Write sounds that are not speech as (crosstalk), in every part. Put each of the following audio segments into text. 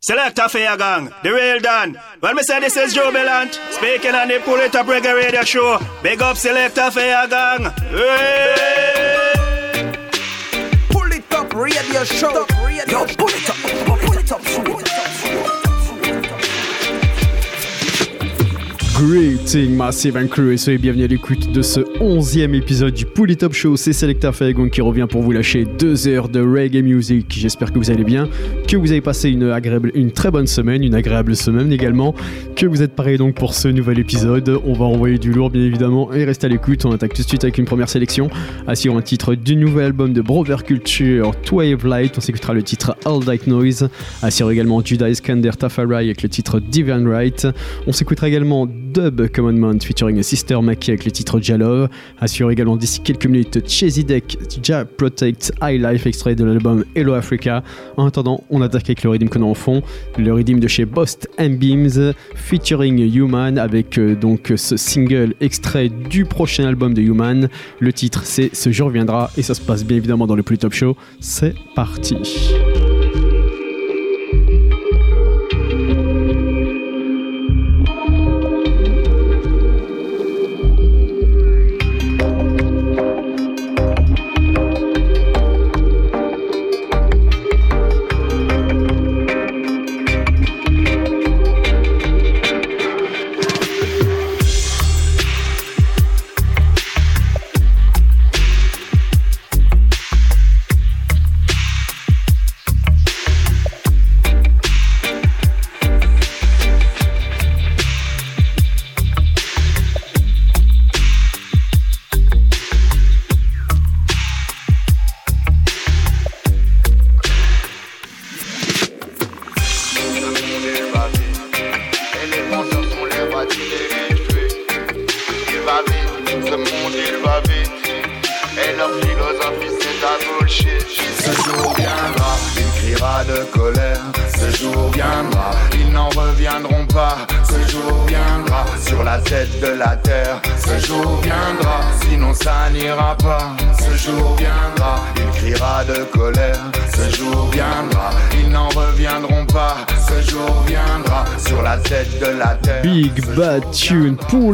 Select a fair gang, the real Dan. Well, me say this is Joe Bellant, speaking on the Pull It Up Reggae Radio Show. Big up Select a fair gang. Hey! Pull it up radio show. Yo, pull it up, pull it up show. Greeting Massive and Crew et soyez bienvenue à l'écoute de ce onzième épisode du Pouli Top Show. C'est Selecta Fayagon qui revient pour vous lâcher deux heures de reggae music. J'espère que vous allez bien, que vous avez passé une, agréable, une très bonne semaine, une agréable semaine également, que vous êtes parés donc pour ce nouvel épisode. On va envoyer du lourd bien évidemment et restez à l'écoute. On attaque tout de suite avec une première sélection sur un titre du nouvel album de Brother Culture, Twave Light. On s'écoutera le titre All Night Noise. Assure également Judah Iskander Tafari avec le titre Divine Right. On s'écoutera également Dub Commandment featuring Sister Mackie avec le titre Jalove. Assure également d'ici quelques minutes Deck, Ja Protect High Life, extrait de l'album Hello Africa. En attendant, on attaque avec le rythme qu'on a en fond, le rythme de chez Bost Beams featuring Human avec euh, donc ce single extrait du prochain album de Human. Le titre c'est Ce jour viendra et ça se passe bien évidemment dans le plus top show. C'est parti.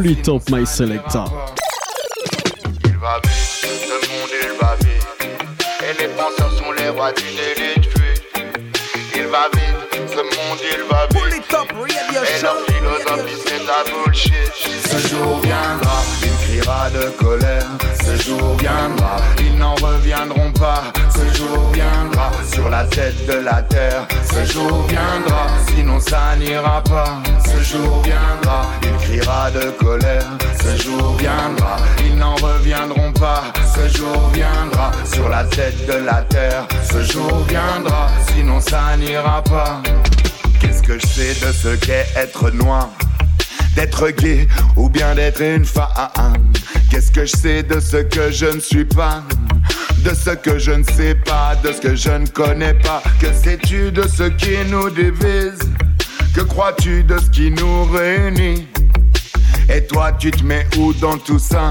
Tune, pull it up my selector. Il va vite, le monde il va vite, et les penseurs sont les rois du délit de. Il va vite, ce monde il va vite, Pull it up radio et show. leur philosophie c'est ta bullshit. Ce jour viendra, il criera de colère. Ce jour viendra, ils n'en reviendront pas. Ce jour viendra, sur la tête de la terre. Ce jour viendra, sinon ça n'ira pas. Ce jour viendra, Ce jour viendra, ils n'en reviendront pas. Ce jour viendra, sur la tête de la terre. Ce jour viendra, sinon ça n'ira pas. Qu'est-ce que je sais de ce qu'est être noir? D'être gay ou bien d'être une femme? Qu'est-ce que je sais de ce que je ne suis pas? De ce que je ne sais pas, de ce que je ne connais pas. Que sais-tu de ce qui nous divise? Que crois-tu de ce qui nous réunit? Et toi, tu te mets où dans tout ça?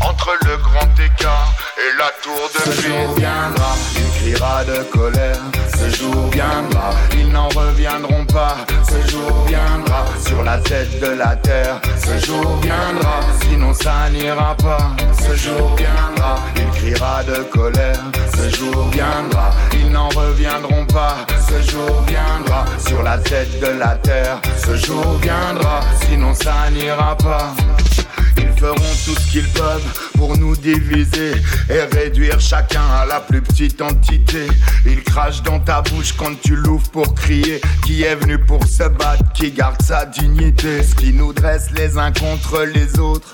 Entre le grand écart et la tour de Ce jour viendra, il criera de colère. Ce jour viendra, ils n'en reviendront pas. Ce jour la tête de la terre. Ce jour viendra, sinon ça n'ira pas. Ce jour viendra, il criera de colère. Ce jour viendra, ils n'en reviendront pas. Ce jour viendra, sur la tête de la terre. Ce jour viendra, sinon ça n'ira pas. Feront tout ce qu'ils peuvent pour nous diviser et réduire chacun à la plus petite entité. Ils crachent dans ta bouche quand tu l'ouvres pour crier. Qui est venu pour se battre, qui garde sa dignité. Ce qui nous dresse les uns contre les autres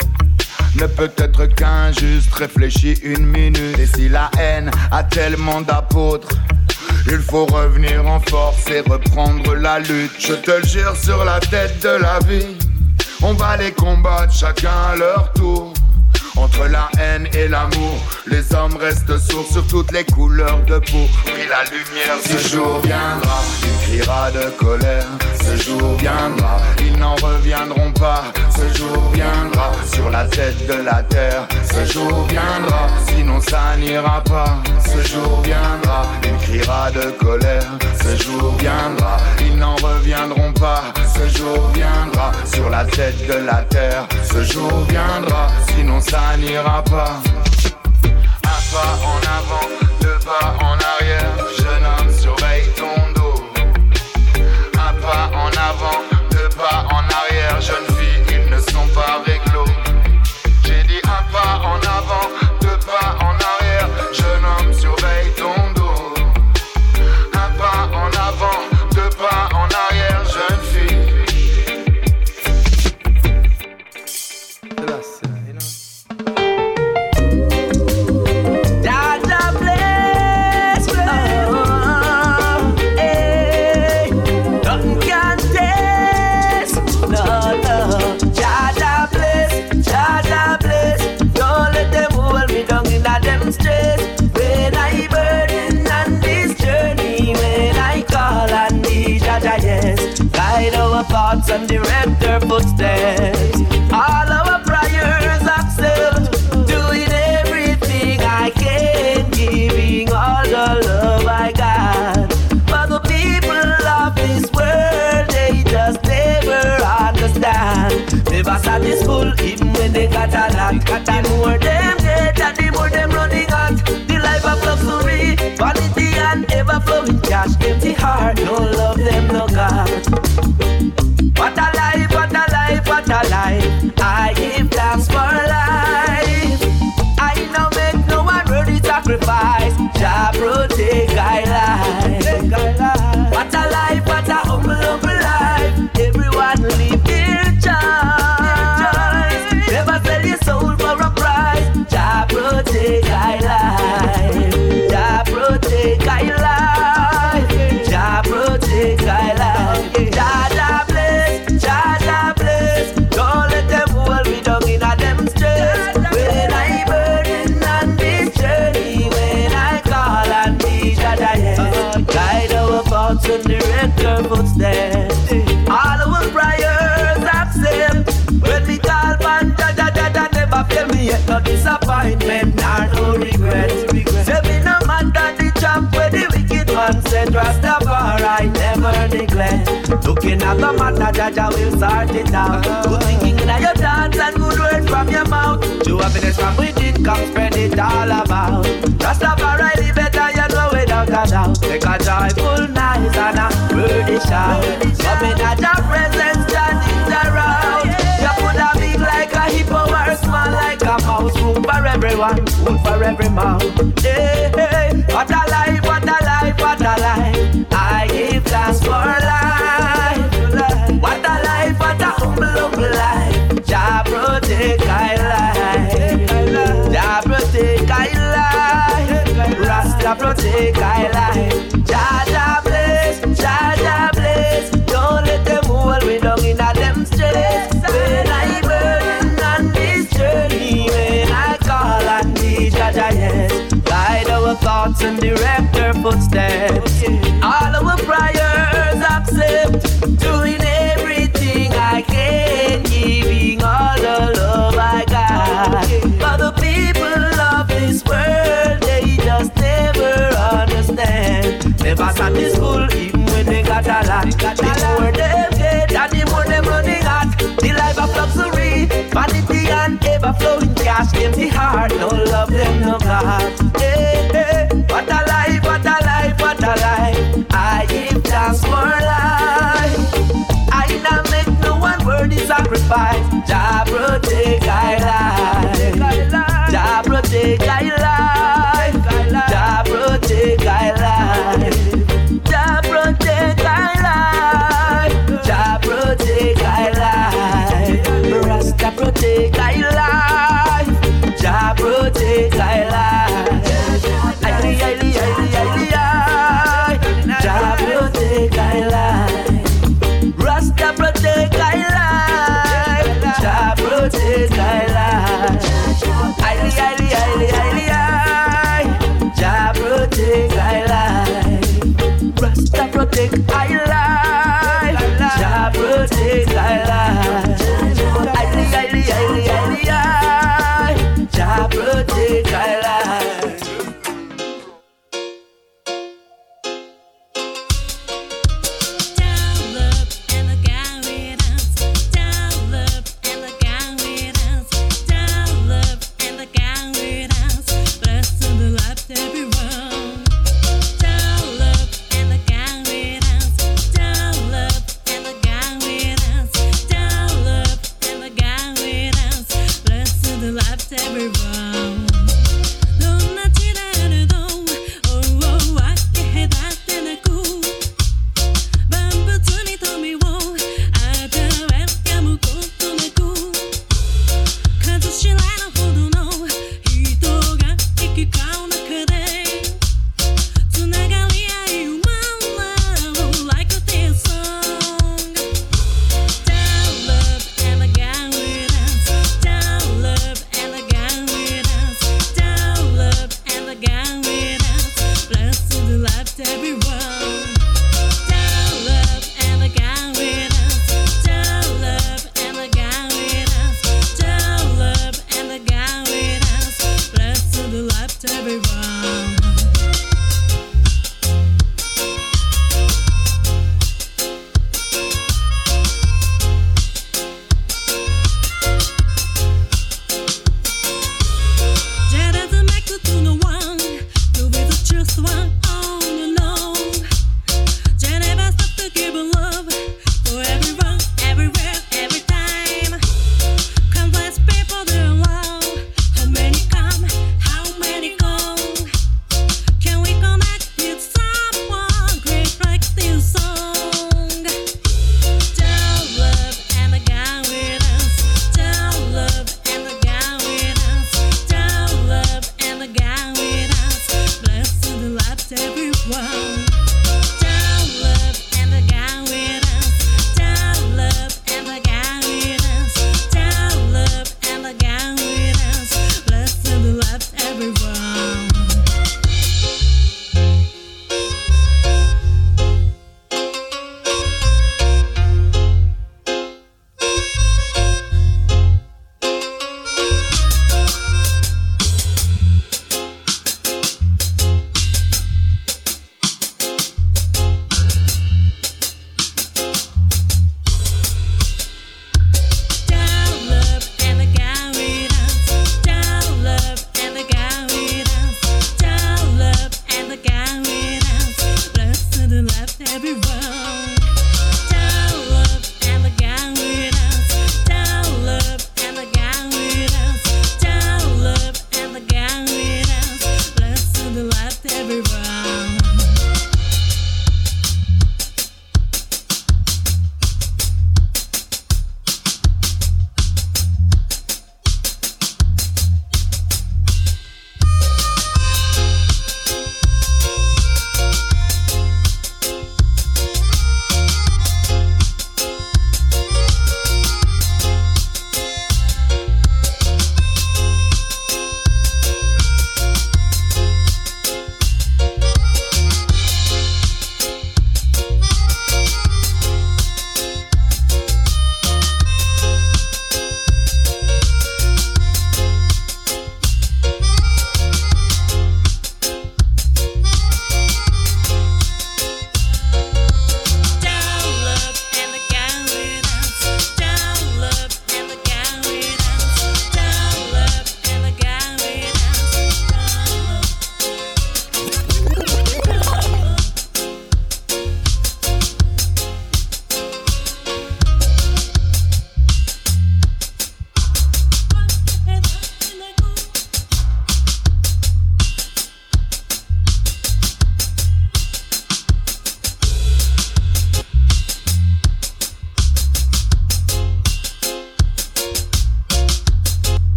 ne peut être qu'injuste. Réfléchis une minute. Et si la haine a tellement d'apôtres. Il faut revenir en force et reprendre la lutte. Je te le jure sur la tête de la vie. On va les combattre chacun à leur tour. Entre la haine et l'amour, les hommes restent sourds sur toutes les couleurs de peau. Puis la lumière, ce jour viendra, il criera de colère. Ce jour viendra, ils n'en reviendront pas. Ce jour viendra, sur la tête de la terre. Ce jour viendra, sinon ça n'ira pas. Ce jour viendra, il criera de colère. Ce jour viendra, jour viendra sur la tête de la terre. Ce jour viendra, sinon ça n'ira pas. Un pas en avant, deux pas en arrière. Thoughts and direct our footsteps. All our prayers accept, doing everything I can, giving all the love I got. For the people of this world, they just never understand. Never satisfied, even when they got a lot. The more them get, and the more them running out. The life of luxury, vanity, and ever flowing cash. Empty heart, no love them, no God. Sacrifice. Man said Rastafari never neglect. Looking at the matter, Jah Jah will sort it out. Good thinking in your thoughts and good words from your mouth. True happiness from within, come spread it all about. Rastafari live better, you know without a doubt. Take a joyful night and a worthy shout. Coming at your presence, standing around. You could have big like a hippo or small like a mouse. Room for everyone, food for every mouth. Hey, Never satisfied, even when they got a lot. The more them get, the more them running hot. The life of luxury, vanity, and ever flowing cash. Empty heart, no love them, no God. Hey, hey, what a life, what a life, what a life. I give thanks for life. I now make no one worthy sacrifice. Jah protect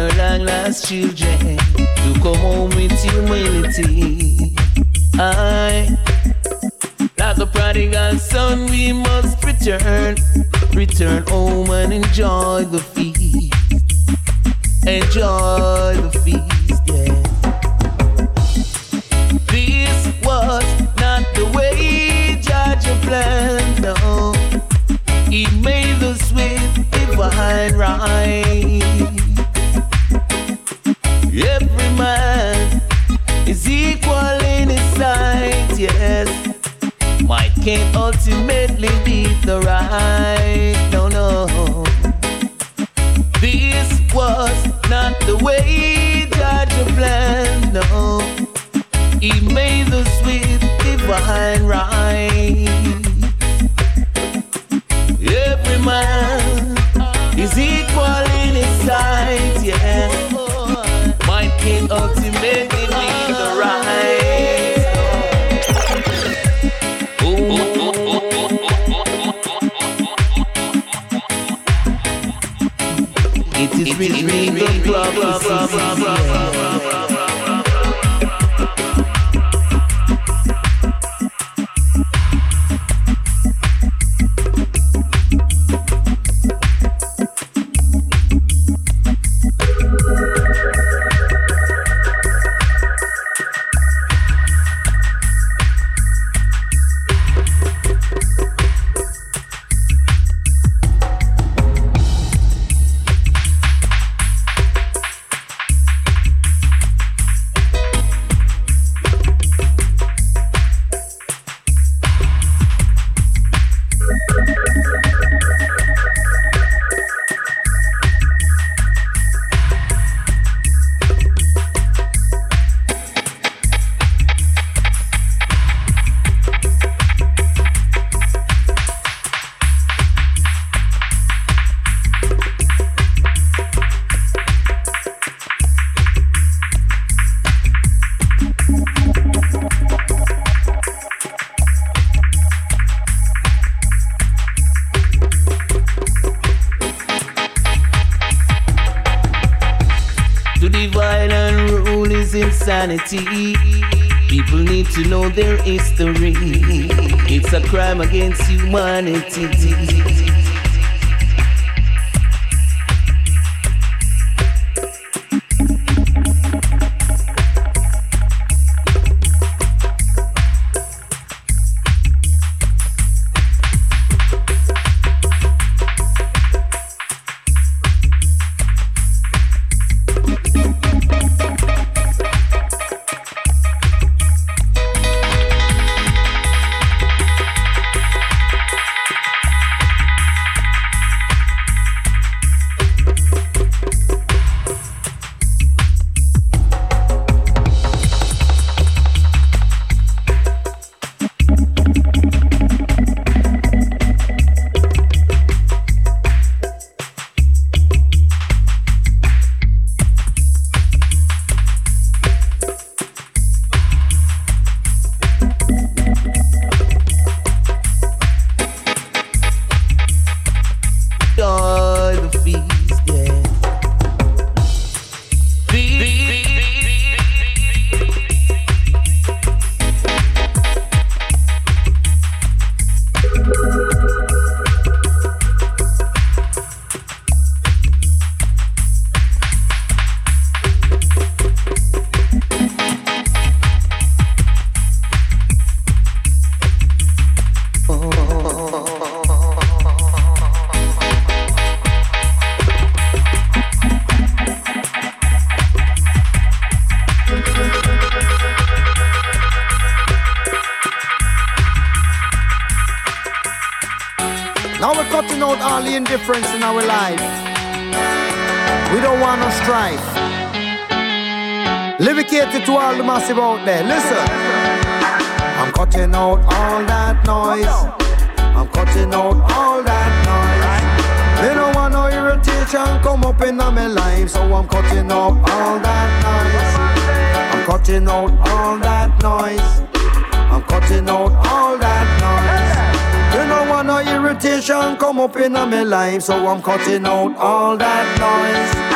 waiting her long lost children to come home with humility. I, like the prodigal son, we must return, return home and enjoy the feast, enjoy the feast. Yeah. This was not the way Judge planned, no. He made us with divine right. Can't ultimately beat the right, no, no. This was not the way Judge planned, no. He made us with divine right. It is written in the prophecy. To People need to know their history. It's a crime against humanity. Massive out there. Listen. I'm cutting out all that noise. I'm cutting out all that noise. They don't want no irritation come up in my life, so I'm cutting out all that noise. I'm cutting out all that noise. I'm cutting out all that noise. You don't want no irritation come up in my life, so I'm cutting out all that noise.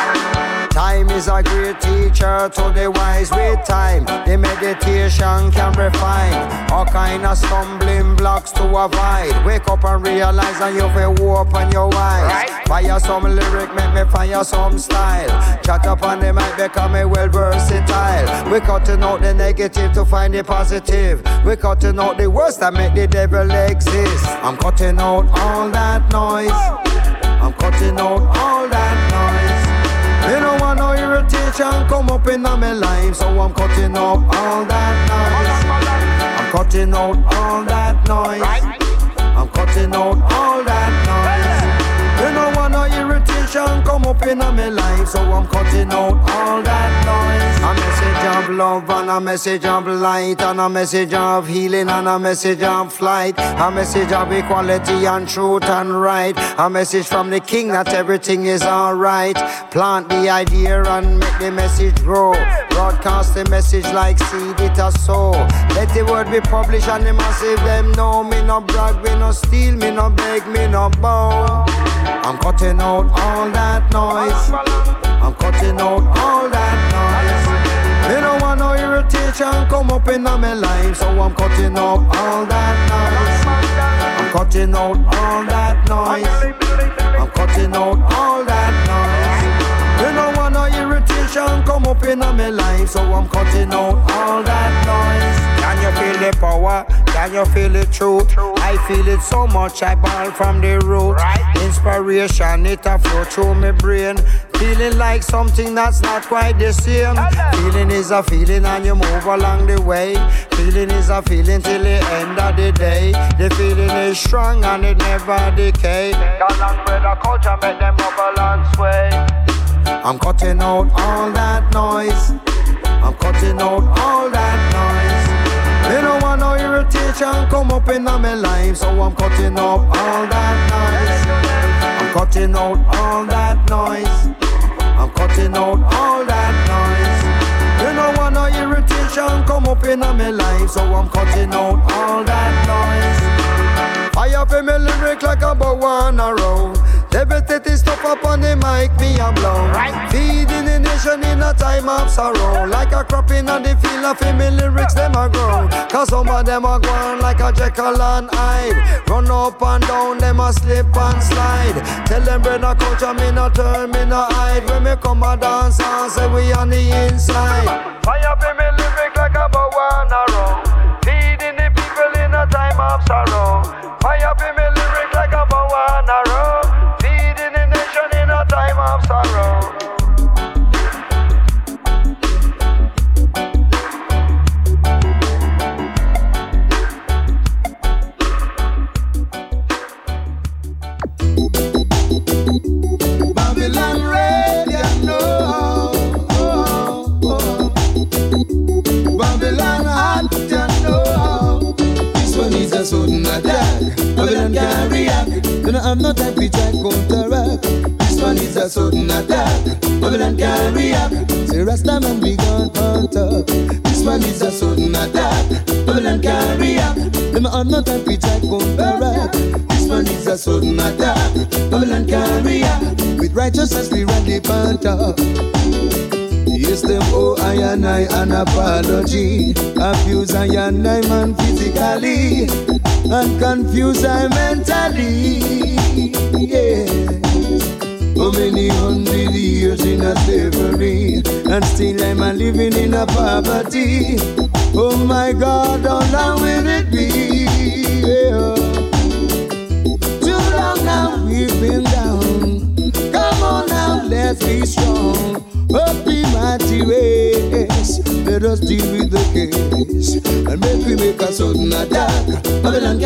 Time is a great teacher to the wise with time. The meditation can refine all kind of stumbling blocks to avoid. Wake up and realize that you feel open your eyes. Fire some lyric, make me fire some style. Chat up on the mic, become a well versatile. We cutting out the negative to find the positive. We cutting out the worst that make the devil exist. I'm cutting out all that noise. I'm cutting out all that irritation come up in my life, so I'm cutting out all that noise. I'm cutting out all that noise. I'm cutting out all that irritation come up in my life, so I'm cutting out all that noise. A message of love and a message of light and a message of healing and a message of flight. A message of equality and truth and right. A message from the king that everything is alright. Plant the idea and make the message grow. Broadcast the message like seed it a sow. Let the word be published and the massive them know me no brag, me no steal, me no beg, me no bow. I'm cutting out all that noise. I'm cutting out all that noise. Me don't want no irritation come up in my life, so I'm cutting out all that noise. I'm cutting out all that noise. I'm cutting out all that irritation come up in my life, so I'm cutting out all that noise. Can you feel the power? Can you feel the truth? I feel it so much, I ball from the root. Inspiration, it a flow through my brain. Feeling like something that's not quite the same. Feeling is a feeling and you move along the way. Feeling is a feeling till the end of the day. The feeling is strong and it never decay. Got with the culture, make them bubble and sway. I'm cutting out all that noise. I'm cutting out all that noise. Me don't want no irritation come up in my life, so I'm cutting out all that noise. I'm cutting out all that noise. I'm cutting out all that noise. You don't want no irritation come up in my life, so I'm cutting out all that noise. I have a lyric like a bow on a row. Devastating stuff up on the mic, me a blow. Feeding the nation in a time of sorrow. Like a crop in the field of me lyrics, them a grow. Cause some of them are going like a Jekyll and Hyde. Run up and down, them a slip and slide. Tell them brother culture, me no turn, me no hide. When me come a dance and say we on the inside. Fire up me lyric like a bow on a row. Feeding the people in a time of sorrow. Fire up me lyric like a bow on a I'm not happy try counteract. This one is a sudden attack. Babylon can react. Say Rasta man we gone on top. This one is a sudden attack. Babylon can react. Know I'm not happy try counteract. This one is a sudden attack. Babylon can react. With righteousness we run the on. Yes, them oh I and I an apology. Abuse I and I man physically and confuse I mentally. Yeah. So many hundred years in a slavery, and still I'm a living in a poverty. Oh my God, how long will it be? Yeah. Too long now we've been down. Come on now, let's be strong. Up in. Let us with the case and make make a sudden attack. Babylon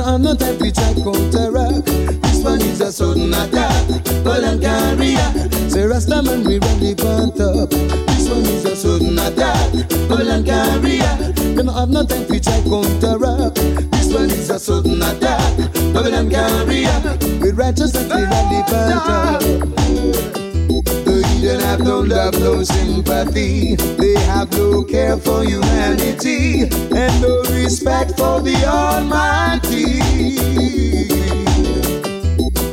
I'm not type we try counteract. This one is a sudden attack. Babylon I have no time to try counteract. This one is a sudden attack. Babylon. The heathen have no love, no sympathy. They have no care for humanity and no respect for the Almighty.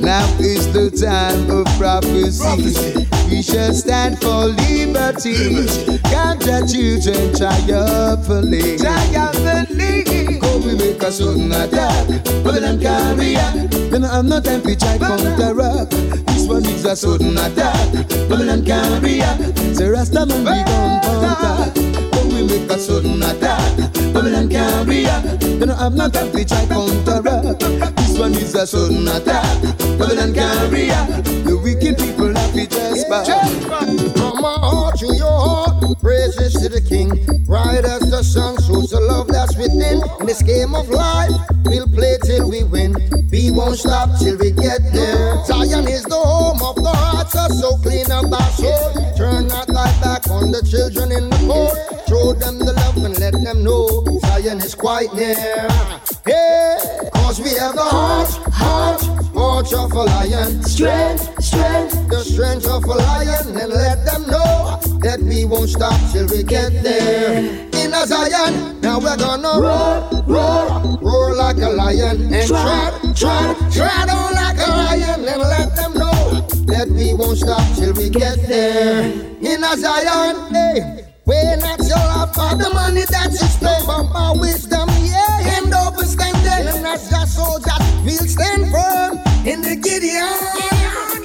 Now is the time of prophecy. We shall stand for liberty. Count your children triumphantly. Triumphantly. Go we make a sudden attack. Babylon can't react. Then I'm not time to try counteract. This one is a sudden attack. Babylon can't react. Say Rastaman we gon' contact. Go we make a sudden attack. Babylon react. Then I'm not time to try counteract. This one is a sudden attack. Babylon can't react. The wicked people have to just. From my heart to your heart, praises to the King. Bright as the sun shows the love that's within. In this game of life, we'll play till we win. We won't stop till we get there. Zion is the home of the hearts are so clean up our soul. Turn not thy back on the children in the court. Show them the love and let them know Zion is quite near. Yeah, cause we have the heart, heart, heart of a lion. Strength, strength, the strength of a lion and let them know that we won't stop till we get there. In a Zion, now we're gonna roar, roar, roar like a lion and tread, tread, tread on like a lion and let them know that we won't stop till we get there. In a Zion, hey. We're not your love for the money that you spend, but my wisdom, yeah. Hand over standing, and as your soldiers, we'll stand firm in the Gideon,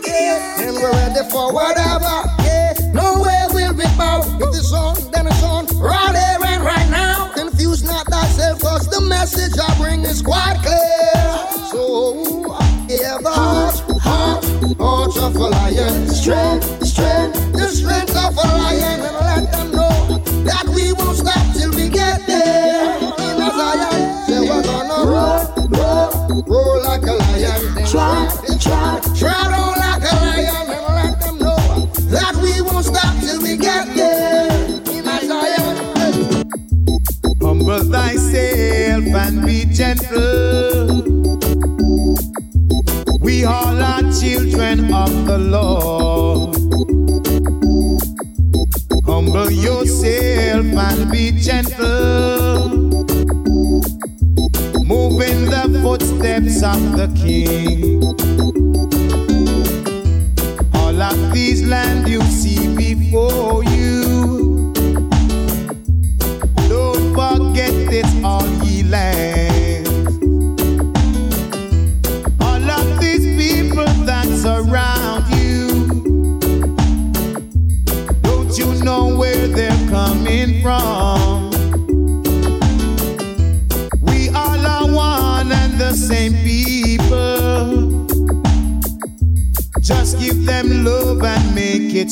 yeah. And we're ready for whatever, we bow. If then it's on, right here and right now. Not cause the message I bring is quite clear. So, yeah, heart, heart, heart of a lion. strength, strength, The strength of a lion footsteps of the King. All of these land you see before you.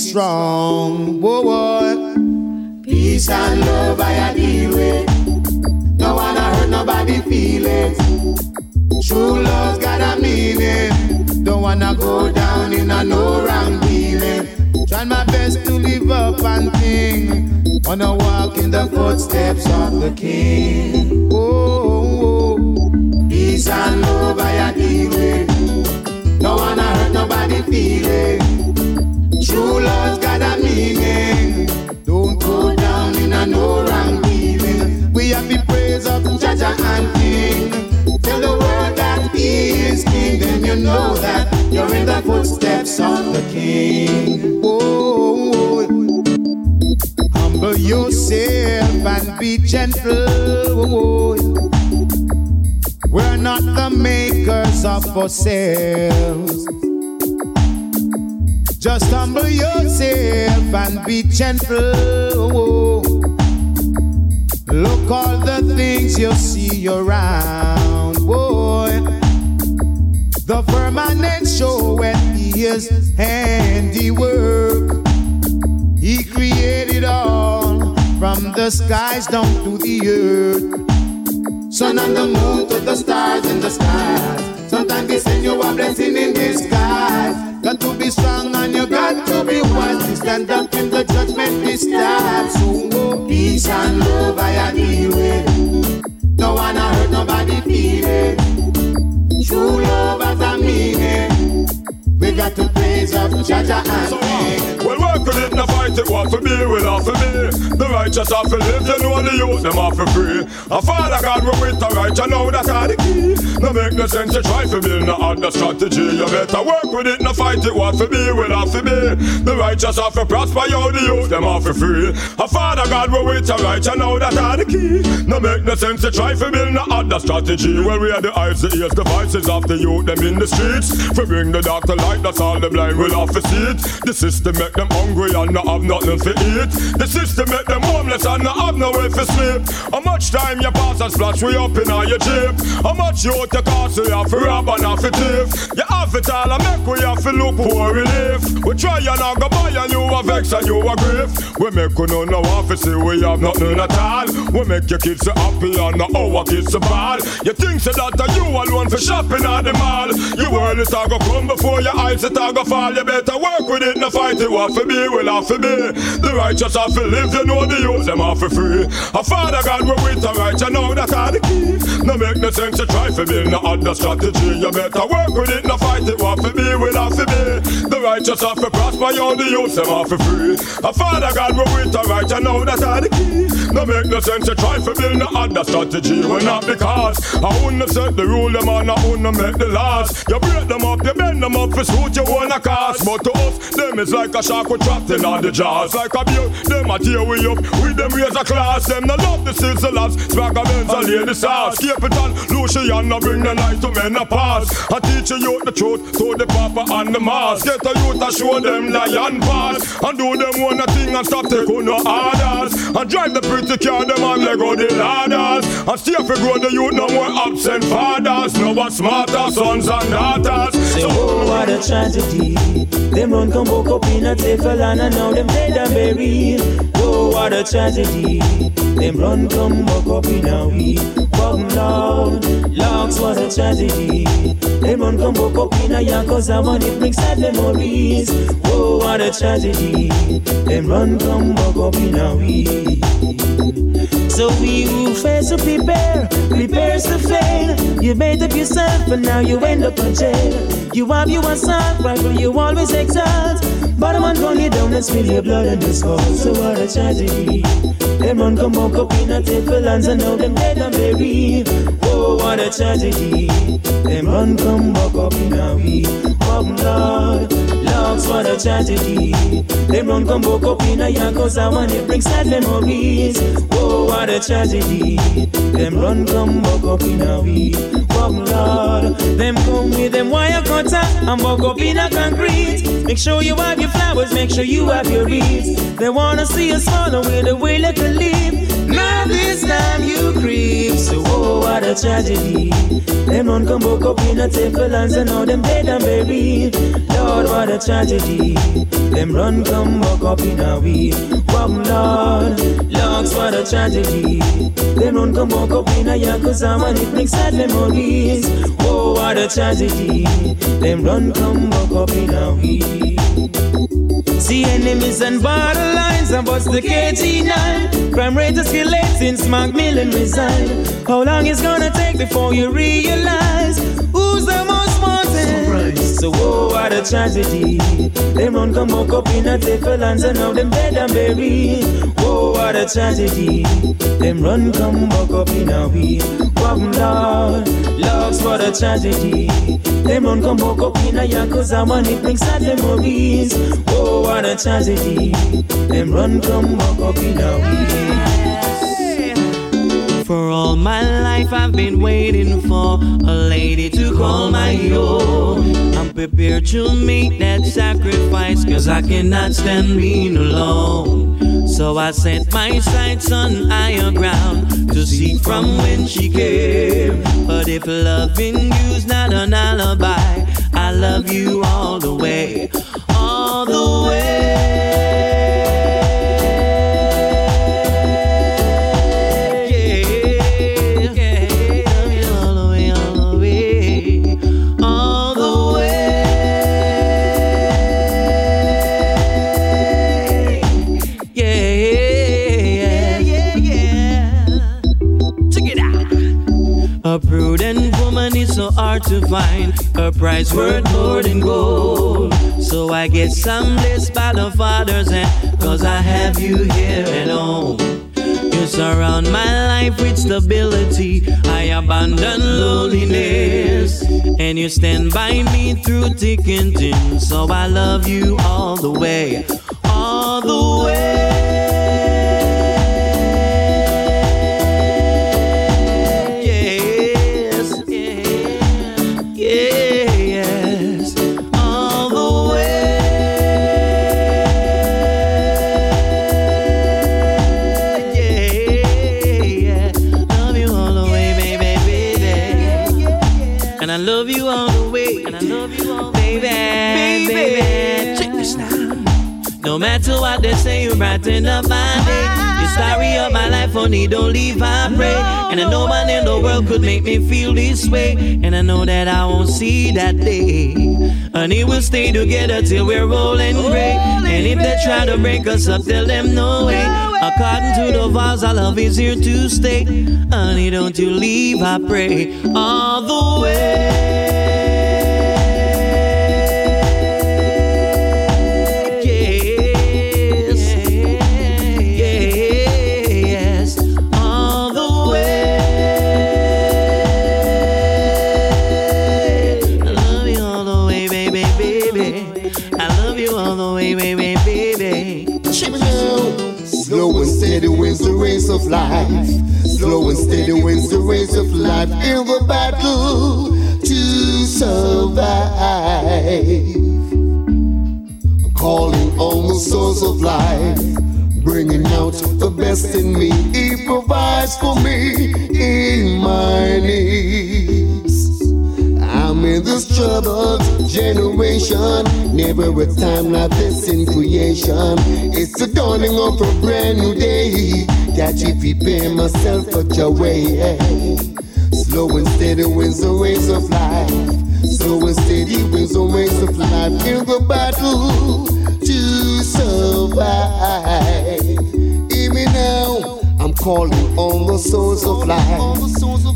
Strong. Whoa, whoa. Peace and love I deal with. No wanna hurt nobody feelings. True love's got a meaning. Don't wanna go down in a no wrong dealing. Try my best to live up and think. Wanna walk in the footsteps of the King. Oh, oh. peace and love I deal with. Don't wanna hurt nobody feeling. Don't go down in a no wrong dealing. We have the praise of Jah Jah and King. Tell the world that is King. Then you know that you're in the footsteps of the King. Oh, humble yourself and be gentle. We're not the makers of ourselves. Just humble yourself and be gentle. Look all the things you see around, boy. The firmament showeth his handiwork. He created all. From the skies down to the earth. Sun and the moon to the stars in the skies. Sometimes they send you a blessing in disguise. Got to be strong got to be wise. To stand up in the judgment this time. So peace and love I deal with. Don't wanna hurt nobody feeling. True love has a meaning. We got to praise up Jah Jah and so, Well, work with it, no fight it, what for me will have for me. The righteous have to live, you know the youth, them have for free. A father God will with the right, you know that are the key. No make no sense to try to build no other strategy. You better work with it, no fight it, what for me will have for me. The righteous have to prosper, you the youth, them have for free. A father God will with the right, you know that are the key. No make no sense to try to build no other strategy. Well, we are the eyes, the ears, the voices of the youth, them in the streets. For bring the dark to light that's all the blind will have to see. The system make them hungry and not have nothing to eat. The system make them homeless and not have nowhere to sleep. How much time you pass and splash we up in all your jeep? How much you to cost you have to rob and have to thief? You have it all and make we have to look for relief. We try and not go buy and you a vex and you a grief. We make you know no have to see we have nothing at all. We make your kids so happy and not our kids so bad. You think so that you alone for shopping at the mall. You world is all go come before your eyes it all go fall. You better work with it, no fight it. What for me will have for me. The righteous have to live, you know the use them off for free. A father God will with the right, you know that all the key. No make no sense to try for me, no other strategy. You better work with it, no fight it. What for me will have for me. The righteous have to prosper, you the use them off for free. A father God will with the right, you know that's all the key. No make no sense to try for build no other strategy. Well, not because I wouldn't set the rule, them and I wouldn't make the laws. You break them up, you bend them up for suit you wanna cast. But to us, them is like a shark we trapped in all the jaws. Like a beer, them a tear we up with them raise a class. Them no love the sizzlers, swagger men's and lady sauce. Capleton, Lucian, no bring the light to men a pass. I teach you the truth to the papa and the mask. Get a youth to show them lion pass. And do them one thing and stop taking no orders. And drive the pretty car, them and let go the ladders. And stay for grow the youth, no more absent fathers. No more smarter sons and daughters. So, oh, what a tragedy. Them run come woke up in a Teflon and now them dead and buried. Oh, what a tragedy. Them run come woke up in a week. Come Lord, Locks, what a tragedy. Them run come woke up in a young cause I want it brings sad memories. Oh, what a tragedy. Them run come woke up in a week. So we who fails to prepare, prepares to fail. You made up yourself but now you end up in jail. You have you assault, rifle you always exalt. But I'm run you down and spill your blood and your skull. So what a tragedy. Them run come walk up in a table lands and now them dead and buried. Oh, what a tragedy. Them run come walk up in a week. Come Lord, Lords, what a tragedy. Them run come walk up in a yard cause I want it bring sad memories. Oh, what a tragedy. Them run come walk up in a week. Come Lord, them come with them wire cutter and walk up in a concrete. Make sure you have your flowers, make sure you have your wreaths. They wanna see us fall away the way like a leaf. Time you creep. So oh, what a tragedy. Them run come walk up in a lands and now them dead and buried. Lord, what a tragedy. Them run come walk up in a week. Come Lord, Lords, what a tragedy. Them run come walk up in a yakuza and it brings sad memories. Oh, what a tragedy. Them run come walk up in a week. See enemies and battle lines and bust the KG9. Crime rate escalating, Mark Millen resign. How long it's gonna take before you realize who's the most wanted? So oh, what a tragedy. Them run come walk up in a Teflons and now them dead and buried. Oh, what a tragedy. Them run come walk up in a week. Come Lord, loves what a tragedy. Them run come walk up in a yakuza when it brings sad memories. Oh, what a tragedy. Them run come walk up in a. For all my life I've been waiting for a lady to call my own. I'm prepared to make that sacrifice, cause I cannot stand being alone. So I set my sights on higher ground to see from when she came. But if loving you's not an alibi, I love you all the way, all the way. To find. Her price worth more than gold. So I get some blessed by the Father's hand. Cause I have you here at home. You surround my life with stability. I abandon loneliness. And you stand by me through thick and thin. So I love you all the way. What they say, you brighten up my day. You story of my life, honey, don't leave, I pray. And I know man in the world could make me feel this way. And I know that I won't see that day. Honey, we'll stay together till we're rolling gray. And if they try to break us up, tell them no way. According to the vows, our love is here to stay. Honey, don't you leave, I pray. All the way. Of life. Slow and steady wins the race of life in the battle to survive. I'm Calling on the source of life, bringing out the best in me. He provides for me in my needs. Troubled generation. Never a time like this in creation. It's the dawning of a brand new day that you prepare myself for your way. Slow and steady wins the race of life. Slow and steady wins the race of life in the battle to survive. Hear me now. Calling on the source of life,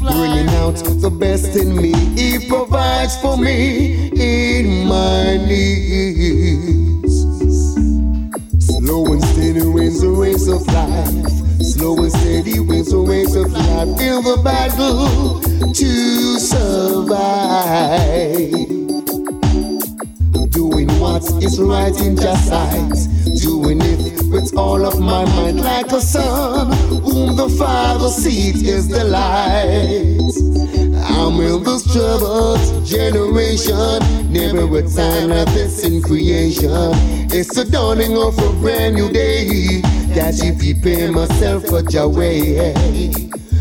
bringing out the best in me. He provides for me in my needs. Slow and steady wins the race of life. Slow and steady wins the race of life in the battle to survive. Doing what is right in just sight. Doing it all of my mind, like a son whom the Father sees is the light. I'm in this troubled generation. Never a time like this in creation. It's the dawning of a brand new day that you prepare myself for way.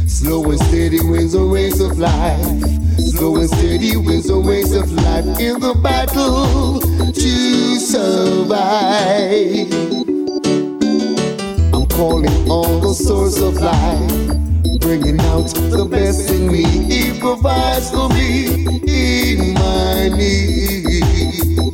Slow and steady wins the race of life. Slow and steady wins the race of life in the battle to survive. Calling on the source of life, bringing out the best in me. He provides for me in my need.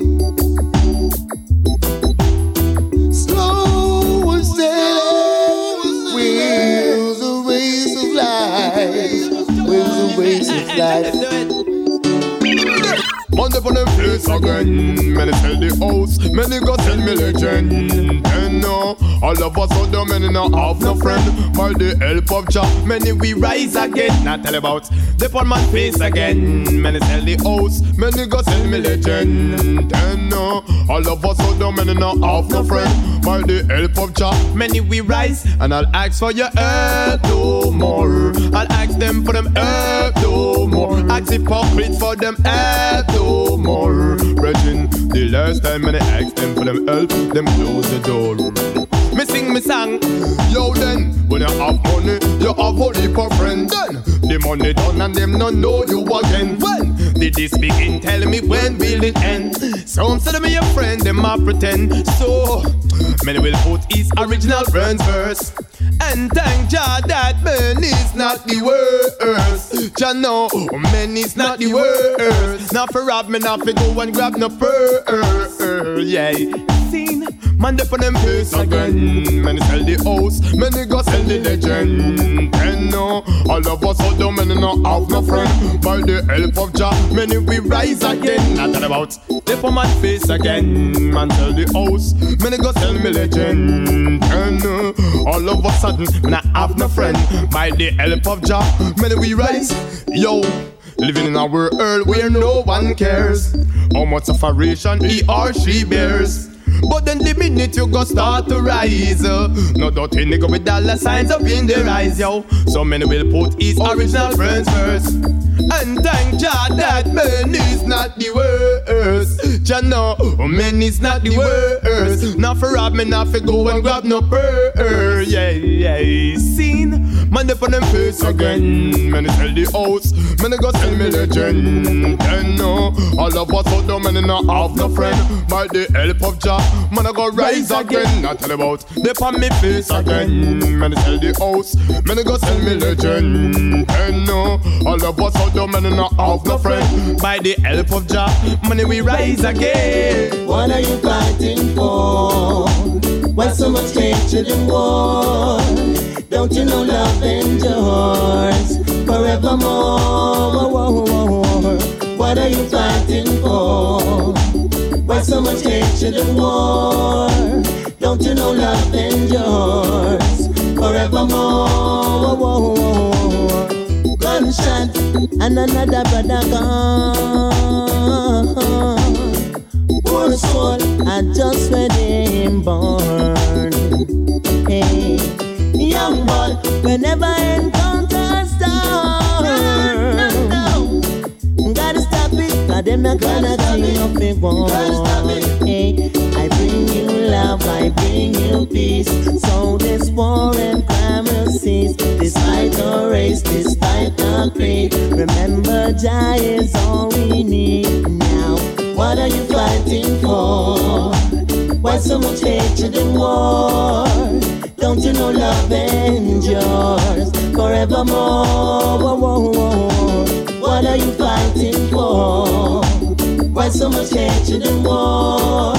Monday for them face again. Many tell the house, many go tell me legend. And no, all of us out there, many not have no friend. By the help of Jah, many we rise again. Not tell about the poor man face again. Many tell the house, many go tell me legend. And no, all of us out there, many not have no friend. By the help of Jah, many we rise. And I'll ask for your help no more. I'll ask them for them help no more. Ask hypocrite for them help no more. Brethren, the last time when I asked them for them help, them close the door. Me sing me song, yo then When you have money, you have a heap of friends Then, the money done and them not know you again When did this begin? Tell me when will it end? Some say me a friend, them a pretend So, many will put his original friends first and thank Jah that man is not the worst. Jah know man is not the worst. Not for rob me, not for go and grab no purse. Yeah. Man, they put them face again. Many sell the house, many go sell the legend. And no, all of us out there, many not have no friend. By the help of Jah, many we rise again. Not that about they put man face again. Man, sell the house, many go sell me legend. And no, all of a sudden, me not have no friend. By the help of Jah, many we rise. Yo. Living in a world where no one cares how much separation he or she bears. But then the minute you go start to rise, uh, no dirty nigga with dollar signs up in their eyes, yo. So many will put his original friends first. And thank God that man is not the worst. Jah know man is not the worst. Not for rob me, not for go and grab no purse. Yeah, yeah, seen. Man, they put them face again. Man, they tell the house. Man, they go tell me legend. And no, all of us out there, man, they not have no friend. By the help of Jah, man, I go rise again. I tell about they put me face again. Man, they tell the house. Man, they go tell me legend. And no, all of us out there, man, they not have no friend. By the help of Jah, man, we rise again. What are you fighting for? Why so much hatred and war? Don't you know love forevermore? Whoa, whoa, whoa. What are you fighting for? Why so much hatred and war? Don't you know love endures forevermore? Gunshot and another brother gone. Poor soul, I just read him born. Hey, young boy, whenever I encounter a storm, gotta stop it, cause them not gonna of it one. Hey, I bring you love, I bring you peace. So this war and crime will cease. Despite the race, despite the creed. Remember, Jah is all we need now. What are you fighting for? Why so much hatred and war? Don't you know love endures forevermore? Whoa, whoa, whoa. What are you fighting for? Why so much hatred and war?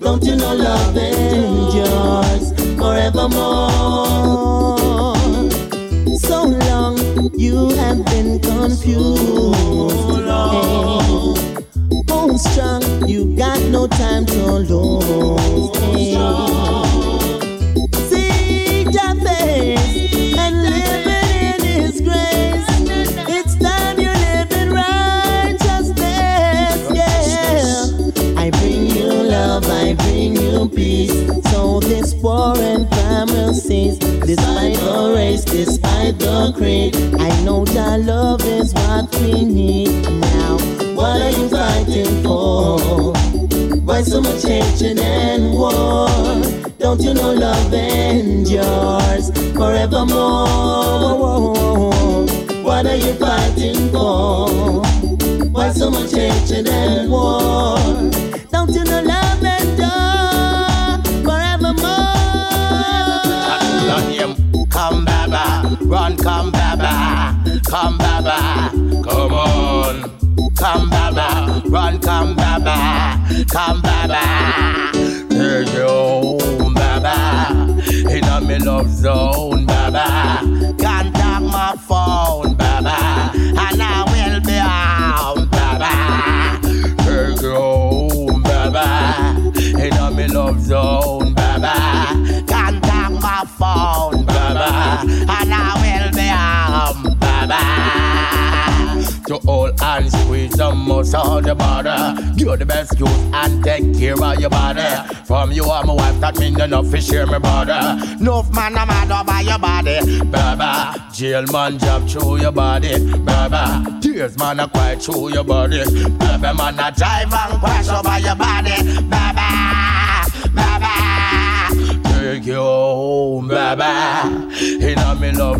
Don't you know love endures forevermore? So long you have been confused. Hey. Hold strong, you got no time to lose. Hey. Peace. So this war and crime will cease. Despite the race, despite the creed, I know that love is what we need now. What are you fighting for? Why so much hatred and war? Don't you know love endures forevermore? What are you fighting for? Why so much hatred and war? Run, come baba, come baba, come on. Come baba, run, come baba, come baba. Hey yo, baba, in a me love zone, baba. Contact my phone, baba, and I will be home, baba. Hey yo, baba, in a me love zone, baba. Contact my phone, all and squeeze the most on the border. You're the best use and take care of your body. From you are my wife, that mean enough to share my brother. Enough man, I'm mad over your body. Baba, jail man jump through your body. Baba, tears man a cry through your body. Baba, man a drive and crash over your body. Baba, Baba. Take you home,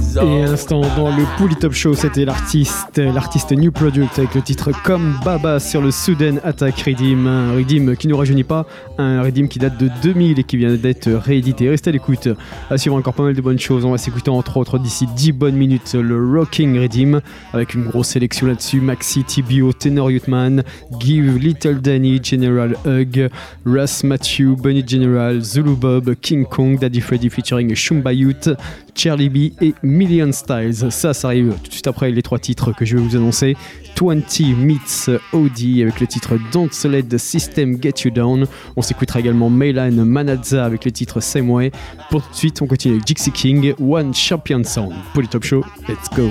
zone. Et à l'instant, dans le Pouli Top Show, c'était l'artiste, l'artiste New Product avec le titre Comme Baba sur le Sudan Attack Redeem. Un Redeem qui ne rajeunit pas, un Redeem qui date de 2000 et qui vient d'être réédité. Restez à l'écoute. À suivre encore pas mal de bonnes choses. On va s'écouter entre autres d'ici 10 bonnes minutes le Rocking Redeem avec une grosse sélection là-dessus. Maxi, TBO, Tenor Youthman, Give, Little Danny, General Hug, Russ Matthew, Bunny General, Zulu Bob, King Daddy Freddy featuring Shumba Youth, Charlie B et Million Styles. Ça, ça arrive tout de suite après les trois titres que je vais vous annoncer. 20 meets OD avec le titre Don't Let the System Get You Down. On s'écoutera également Meylan Manazza avec le titre Same Way. Pour tout de suite, on continue avec Jixie King, One Champion Sound. Polytop Show, let's go.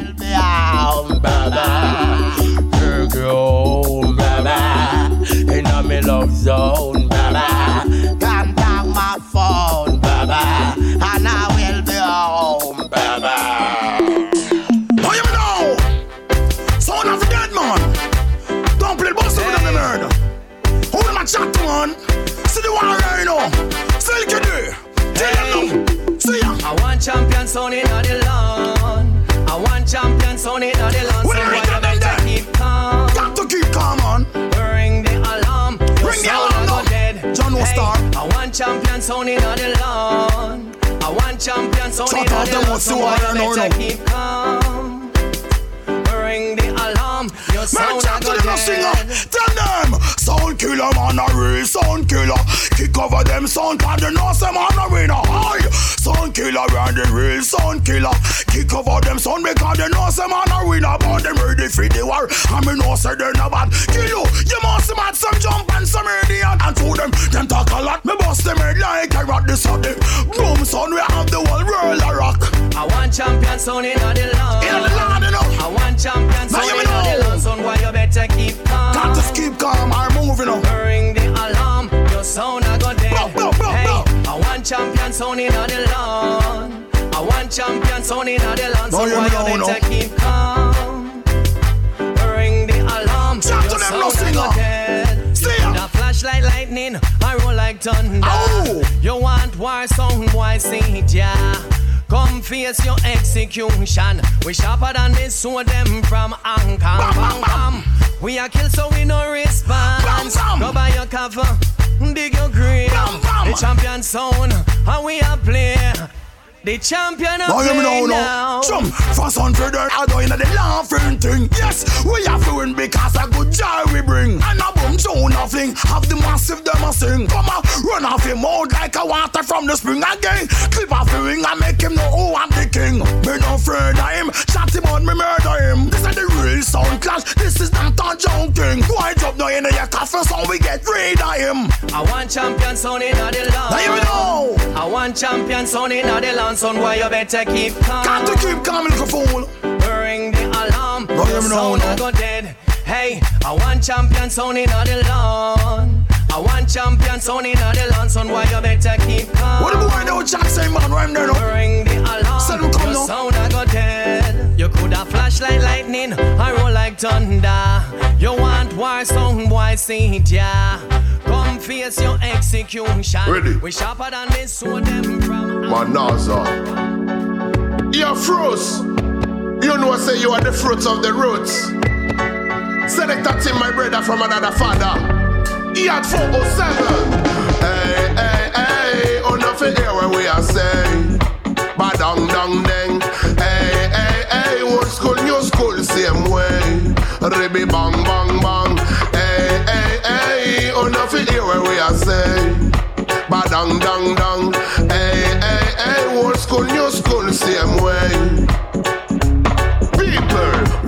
Sound in the lawn. I want champion sound in the lawn. What So why you doing better keep calm. Got to keep calm on. Ring the alarm. Your Ring the alarm now. dead. John Hey, Star. I want champion sound in the lawn. I want champion sound Shut in the them lawn. what's So the why water you now, better now? keep calm. Ring the alarm. Your sound a to go them singer. dead. Tell them. Sound killer, man, a real sound killer. Kick over them sound, cause they know some man a winner. Aye. Sound killer, and the real sound killer. Kick over them sound because they know some man a winner. But them ready for the war. And me know say they no bad. Kill you. You must mad some jump and some idiot. And to them, them talk a lot. Me bust them head like rat this of them. Boom, son, we have the whole world a rock. I want champion sound in the lawn. In the land, you know. I want champion sound in the lawn. Son, why you better keep calm. Got to keep calm or moving on. Ring the alarm, your sound a go dead. Blow, blow, blow, hey. I want champion sound in the lawn. I want champion sound in the lawn. So why you no. better keep calm. Ring the alarm, Shout your to them, no sound a go dead. See ya. flash like lightning, I roll like thunder. Ow. You want war sound, boy, see it, yeah. Come face your execution. We sharper than this, so them from Hong Kong. Bam, bam, Bam. We are kill, so we no response. Go buy your cover, dig your grave. The champion sound, and we are play. The champion of play now. now. Jump fast on further. I go in the laughing thing. Yes, we have to win because a good joy we bring. And a boom a fling. Have the massive them a sing. Come on, run off your mouth like a water from the spring again. Clip off the ring and make him know who I'm the king. Me no afraid of him. Chat him out, me murder him. This is the real sound clash. This is not a joking. Why drop now in your coffin so we get rid of him. I want champion sound in the lawn. Now you know. I want champion sound in the lawn. Son, why you better keep calm. Got to keep calm, little fool. Ring the alarm. No, you know, sound no. go dead. Hey, I want champion sound in the lawn. I want champion sound in the lawn. Son, why you better keep calm. What the boy know? Jack say man, rhyme there no. Ring the alarm. Send him come now. sound go dead. You coulda flash like lightning. I roll like thunder. You want war sound, boy, see it, yeah. Come face your execution. Ready. We sharper than this, so them from. Manaza. You're fruits. You know, say you are the fruits of the roots. Select that team, my brother from another father. He had 407. Hey, hey, hey. Oh, nothing here where we are saying. Badang, dang, dang. School, same way. Ribby, bang, bang, bang. Hey, hey, hey. Oh, nothing here where we are saying. Badang, dang, dang. Hey, hey, hey. Old school, new school, same way.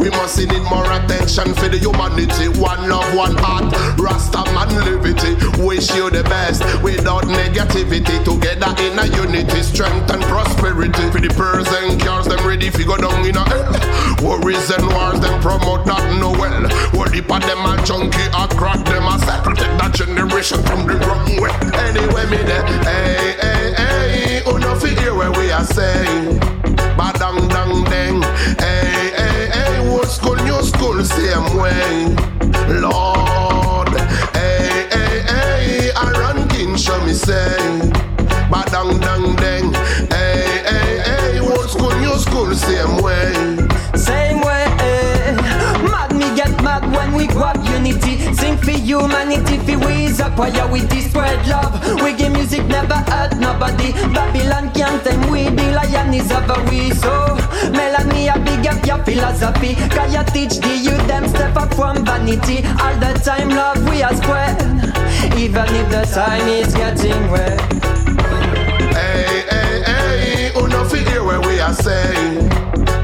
We must need more attention for the humanity. One love, one heart, Rasta man liberty. Wish you the best without negativity. Together in a unity, strength and prosperity. For the birds and cars, them ready to go down in a hell. Worries and wars, them promote that no well. What if them a junkie, a crack them a set. Protect that generation from the wrong way. Anyway, me there, hey, hey, hey. Oh, no, hear where we are saying. Badang, dang, dang. Hey, hey, new same way. Lord. Hey, hey, hey. I run king, show me say. Badang, dang, for humanity, we is acquire with this word love. We give music never hurt nobody. Babylon can't tame we, the lion is over we. So, Melanie, I big up your philosophy. Can you teach the youth them step up from vanity? All the time, love, we are square. Even if the time is getting wet. Hey, hey, hey, who no fi hear what we are saying?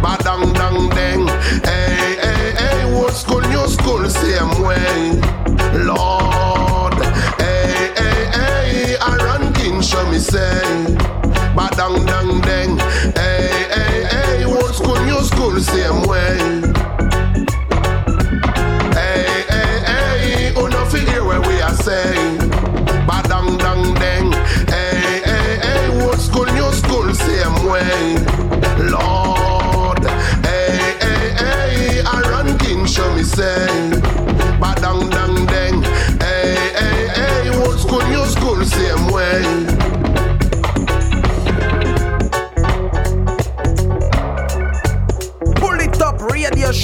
Badang, dang, dang. Hey, hey, hey, old school, new school, same way. Lord, hey, hey, hey, I run king, show me say. Badang, dang, dang. Hey, hey, hey, old school, new school, same way. Hey, hey, hey, hear we saying? Badang, dang, dang. Hey, hey, hey, old school, new school, same way. Lord, hey, hey, hey, I run king, show me say.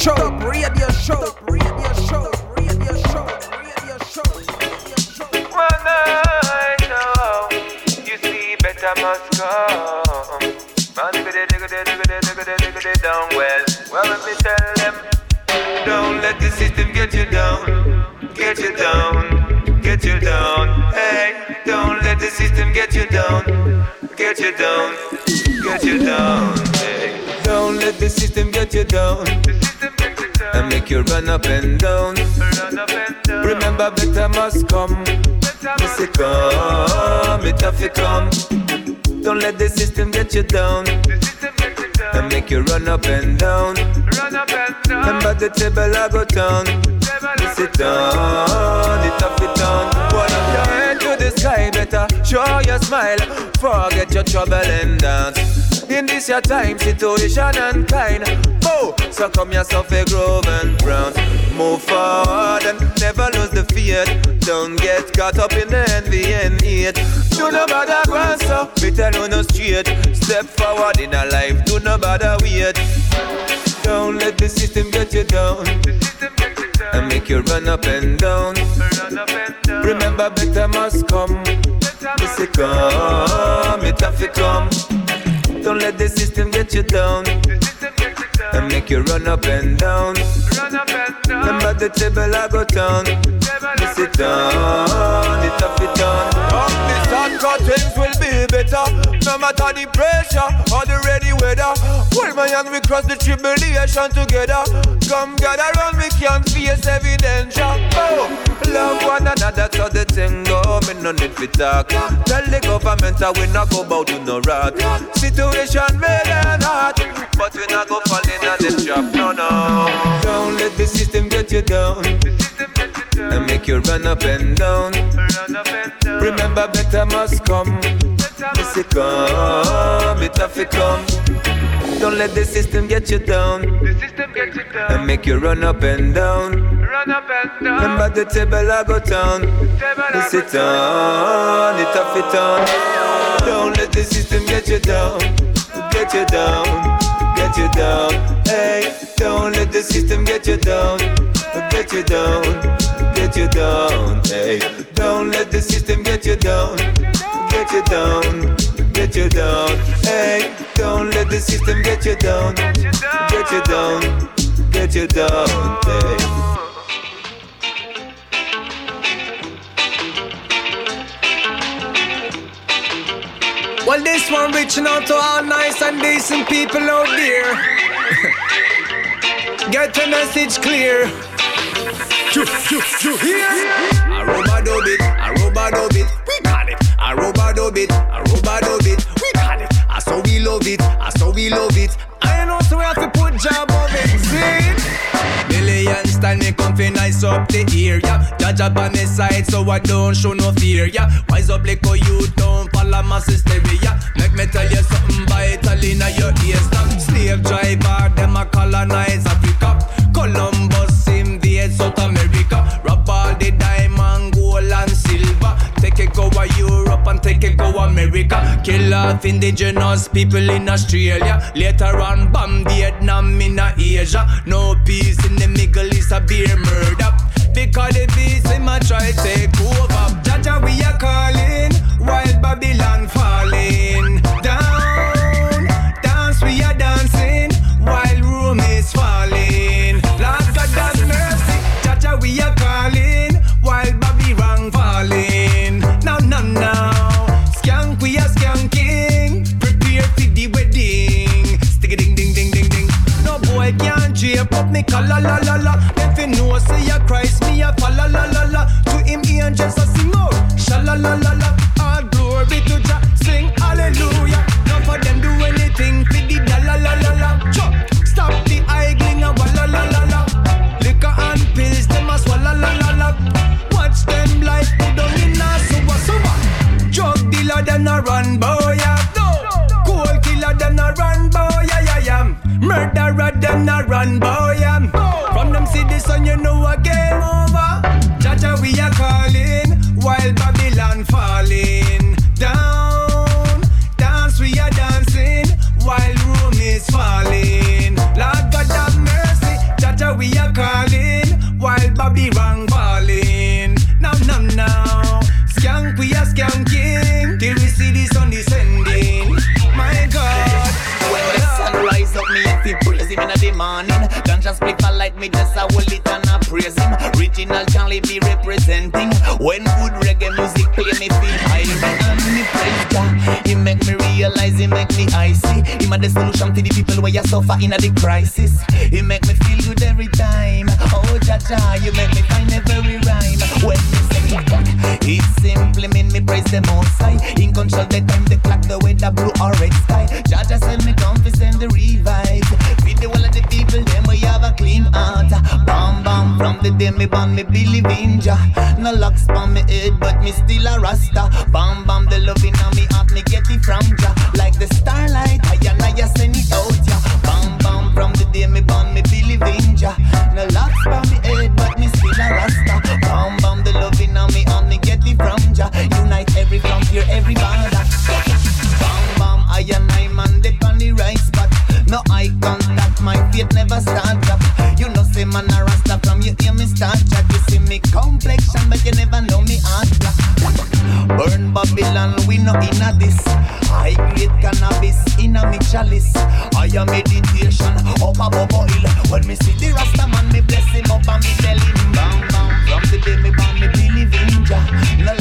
Radio show, radio show, radio show, radio show, radio show. One night, oh, you see, better must come. Man, digga digga digga digga digga digga digga down well. Well, let me tell them, don't let the system get you down, get you down, get you down. Hey, don't let the system get you down, get you down, get you down. Hey, don't let the system get you down. Make you run up and down. Remember, better must come. Miss it come, it have to come. Don't let the system get you down. And make you run up and down. Remember the table I go down. Miss it down, it have it down. Hold up your head to the sky, better show your smile. Forget your trouble and dance. In this your time, situation and kind. Oh, so come yourself a grove and brown. Move forward and never lose the faith. Don't get caught up in the envy and hate. Do no bother go so, be tell you no straight. Step forward in a life, do no bother wait. Don't let the system get you down. And make you run up and down. Remember, better must come. Miss it come, it to come. Don't let the system get you down. And make you run up and down. Remember the table I go down. Miss it down, it have it down. Up the sun curtains will be better. No matter the pressure or the ready weather. Hold my hand, we cross the tribulation together. Come gather round, we can face every danger. Oh, love one another so the thing go. Me no need to talk. Tell the government that we not go bout to no rat. Situation made and hard, but we not go fall in a them trap. No, no. Don't let the system get you down. And make you run up and down. Remember, better must come. Miss it come, it have to come. Don't let the system get you down. The system get you down. And make you run up and down. Run up and down. Remember the table I go down. Miss it on, it have it on. Don't let the system get you down. Get you down, get you down. Hey, don't let the system get you down. Get you down, get you down. Hey, don't let the system get you down. Get you down, get you down. Hey, don't let the system get you down. Get you down, get you down. Hey. Well, this one reaching out to all nice and decent people out there. (laughs) Get the message clear. You, you, you hear? A robot dub it, a robot dub it, we call it. A robot dub it, a robot dub it, we call it. I so we love it, I so we love it. I know so we have to put job of it. See? Million style me come fi nice up the ear, yeah. Judge up on my side so I don't show no fear, yeah. Wise up like you don't follow my hysteria. Make me tell you something vital in your ears. Now, slave driver, them a colonize Africa. Take it go America. Kill off indigenous people in Australia. Later on, bomb Vietnam in Asia. No peace in the Middle East, a beer murder. Because the beast in my try take over. Jah Jah, we are calling while Babylon falling can't up me color, la, la, la. Them fi know say ya Christ, me a fa la, la, la, la. To him angels a sing out, sha la, la, la, la. Them a run, boy, yeah. From them see the sun, you know a game over. Jah Jah, we are calling while Babylon falling down. Dance, we are dancing while Rome is falling. Lord God have mercy. Jah Jah, we are calling while Babylon in the morning. Ganja split a light, me just a hold it and I praise him. Original Charlie be representing. When good reggae music play, me feel high and me praise Jah. He make me realize, he make me icy. He my the solution to the people where you suffer in a the crisis. He make me feel good every time. Oh Jah Jah, you make me find every rhyme. When you say it simply mean me praise the most high. In control the time, the clock, the weather, blue or red sky. Jah Jah send me fi the revive. Bam bam from the day me born, me believe in Jah. No locks on me head, but me still a rasta. Bam bam the loving on me heart, me get it from Jah. Like the starlight, I and I send it out ya. Bam bam from the day me born, me believe in Jah. No locks on me head, but me still a rasta. Bam bam the loving on me heart, me get it from Jah. Unite every frontier, every border. Bam bam, I and I man dip on the right spot. No eye contact, my faith never start up. Man a rasta from you hear me start chat. You see me complexion, but you never know me heart. Burn Babylon, we no inna this. I grade cannabis inna me chalice. I am meditation up above oil. When me see the rasta man, me bless him up and me tell him bam bam. From the day me born, me believe in Jah. No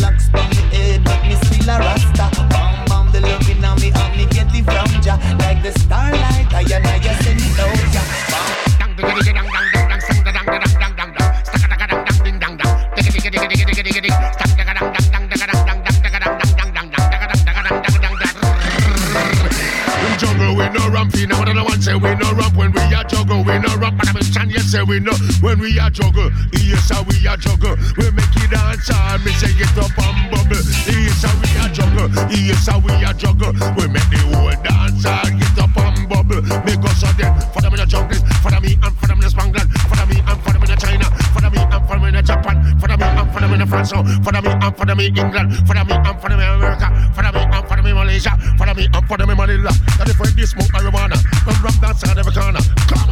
we know When we a juggle. Yes how we a juggle. We make it dance and me say it up and bubble. Yes how we a juggle. Yes how we a juggle. We make the whole dance and get up and bubble. Make us a dead. For them in the jungle. For them me and for them in the Spangland For them me and for them in the China. For them me and for them in the Japan. For them me and for them in the France. For them me and for them in England. For them me and for them in America. For them me and for them in Malaysia. For them me and for them in Manila That where they smoke marijuana. From rap dance on every corner. Come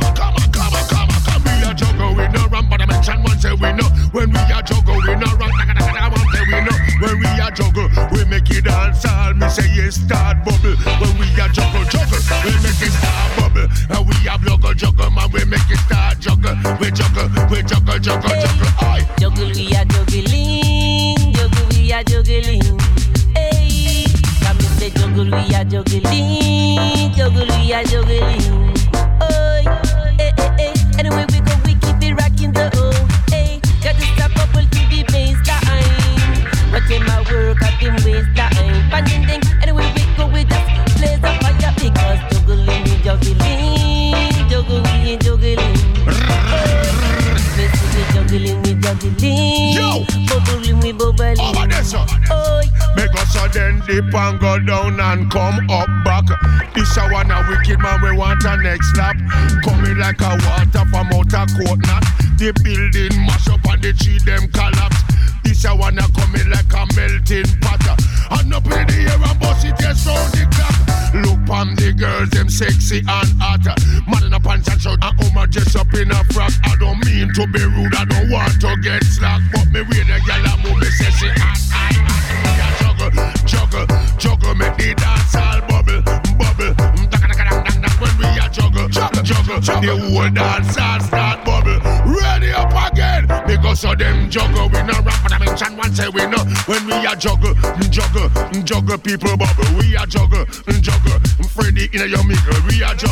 come up back. This a one a wicked man, we want a next lap. Coming like a water from out a coconut. The building mash up and the tree them collapse. This a one a coming like a melting pot. And up in the air and bust it, yes, on the clap. Look on the girls, them sexy and hot. Man in a pants and shirt, and woman dressed up in a frock. I don't mean to be rude, I don't want to get slapped. juggle, we no rap, but I mention one say we no. When we are juggle, mm, juggle, mm, juggle, people bubble. We are juggle, mm, juggle, Freddy in a yummy. We are juggle.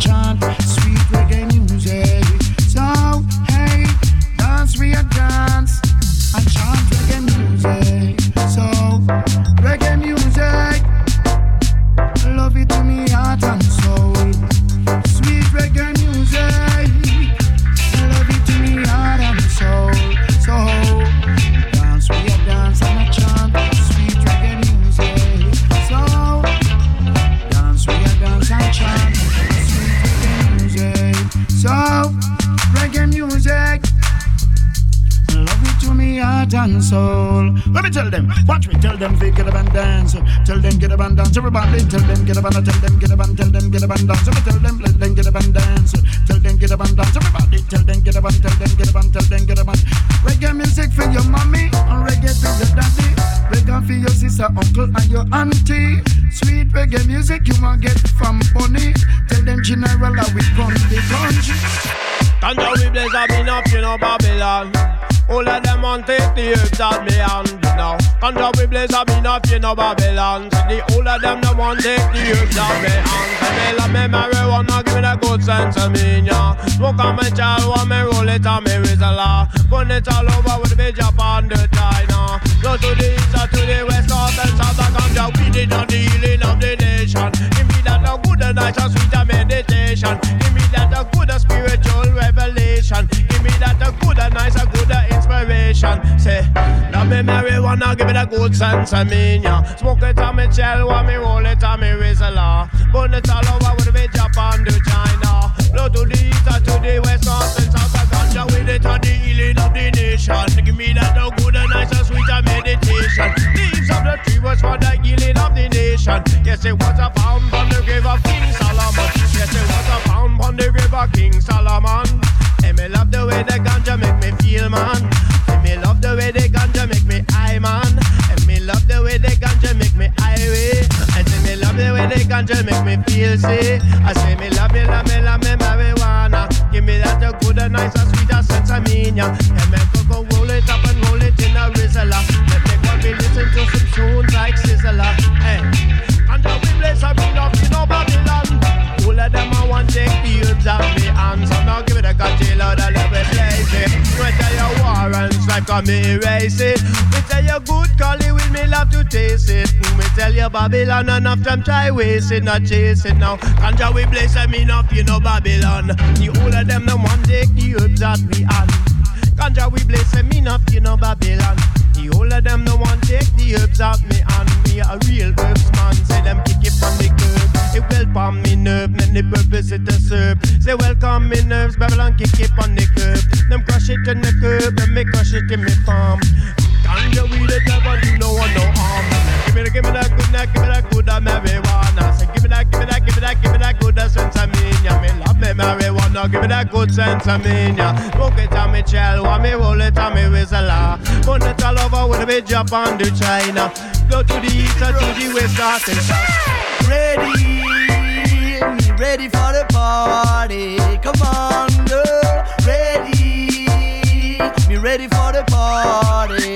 chant Everybody, tell them, get up and tell them, We blaze up enough, you know, Babylon. See the all of them that want take the herbs out me hand. Say me love me marijuana, give me the good sense of me, yeah. Smoke on my child, want me roll it on me Rizla. Burn it all over with the Japan, the China. Go to the east or to the west, north and south, and ganja we did on the healing of the nation. Give me that a good, a nice, and sweet a meditation. Give me that a good, a spiritual revelation. Give me that a good, a nice, a good a. Say, love me marijuana, give me the good sense of me, yeah. Smoke it on me chill, while me roll it on me Rizla. Burn it all over with the Japan to China. Blow to the east or to the west, north and south, and ganja with it on the healing of the nation. Give me that a good, a nice, a sweet a meditation. Leaves of the tree was for the healing of the nation. Yes, it was a found on the grave of King Solomon. Yes, it was a found on the grave of King Solomon. And me love the way the ganja make me feel, man. Man. And me love the way the ganja make me highway. I say me love the way the ganja make me feel, see. I say me love me, love me, love me marijuana. Give me that a good, a nice, a sweet, a sense of meaning. And me go go roll it up and roll it in a Rizla. Let me go be listen to some tunes like Sizzler. Hey, and the we bless a bring up take the herbs of me hands. So now give it a cocktail out of every place. eh. We tell you war and strife come me erase it. We tell you good collie with me love to taste it. We tell you Babylon enough them try waste it, not chase it now. Ganja we bless them enough, you know Babylon. The whole of them them want take the herbs that we hand. Ganja we bless them enough, you know Babylon. The whole of them no want take the herbs out me and me a real herbs man. Say them kick it from the. It well palm me nerve, the purpose it to serve. Say welcome me nerves, Babylon kick it on the curb. Them crush it in the curb, and me crush it in me palm. Ganja we the devil, do no one no harm. Give me the, give me that good, that, give me that good, that marijuana. Say give me that, give me that, give me that, give me that good, that sense of me. Yeah, me love me marijuana, give me that good sense of me. Yeah, smoke it on me chill, while me roll it on me Rizla. Burn it all over with a bit Japan to China. Go to the east or to the west, and south. Ready, me ready for the party. Come on, girl. Ready, me ready for the party.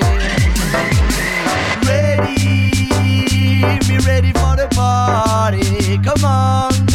Ready, me ready for the party. Come on,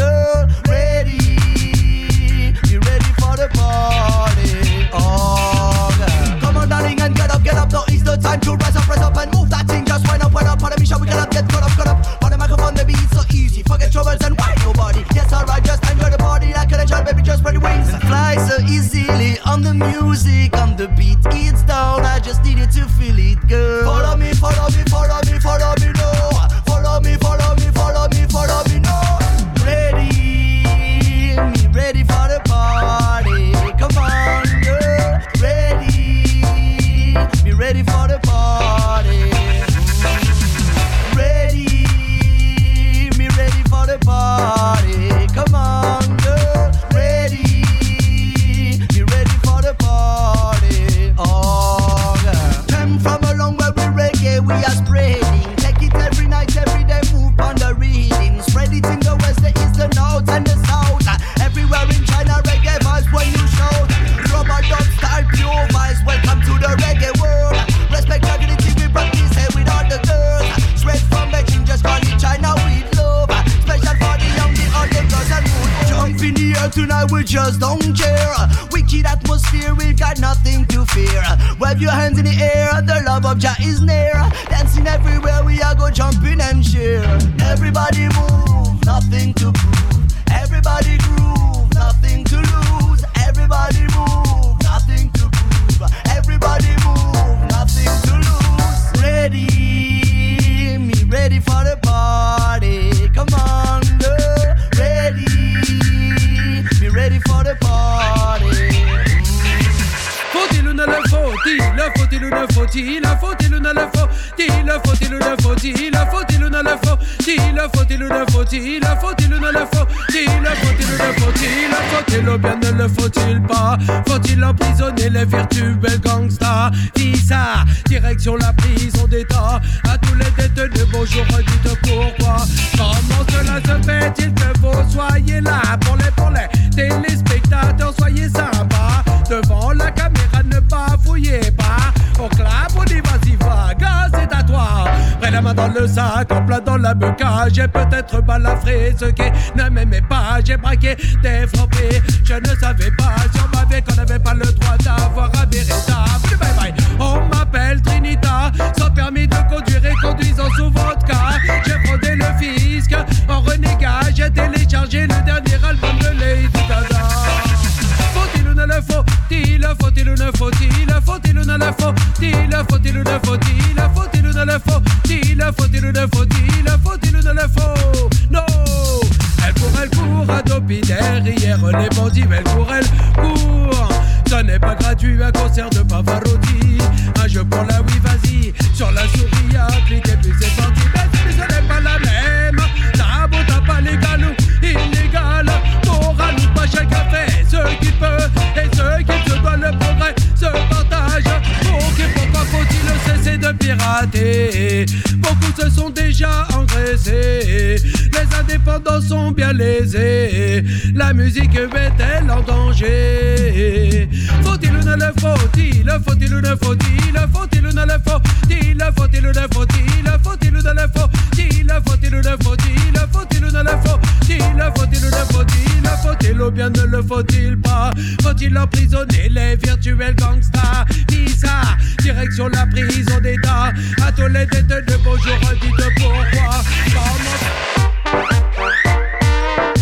emprisonner les virtuels gangsters Visa, direction la prison d'État À tous les détenus, bonjour, dites pourquoi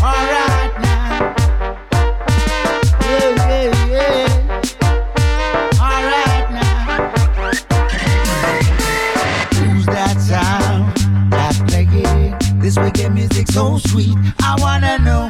Alright now. Yeah, yeah, yeah. Alright now. Who's that sound? That's playing this reggae music so sweet? I wanna know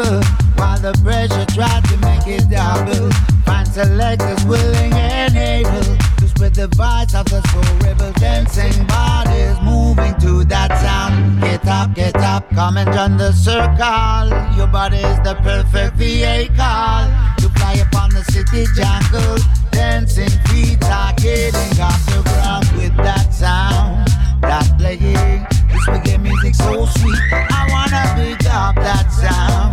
trouble while the pressure tries to make it double. Find selectors willing and able to spread the vibes of the soul rebel dancing bodies moving to that sound. Get up, get up, come and join the circle. Your body is the perfect vehicle to fly upon the city jungle. Dancing feet are getting off the ground with that sound. That playing this reggae music so sweet. I wanna pick up that sound.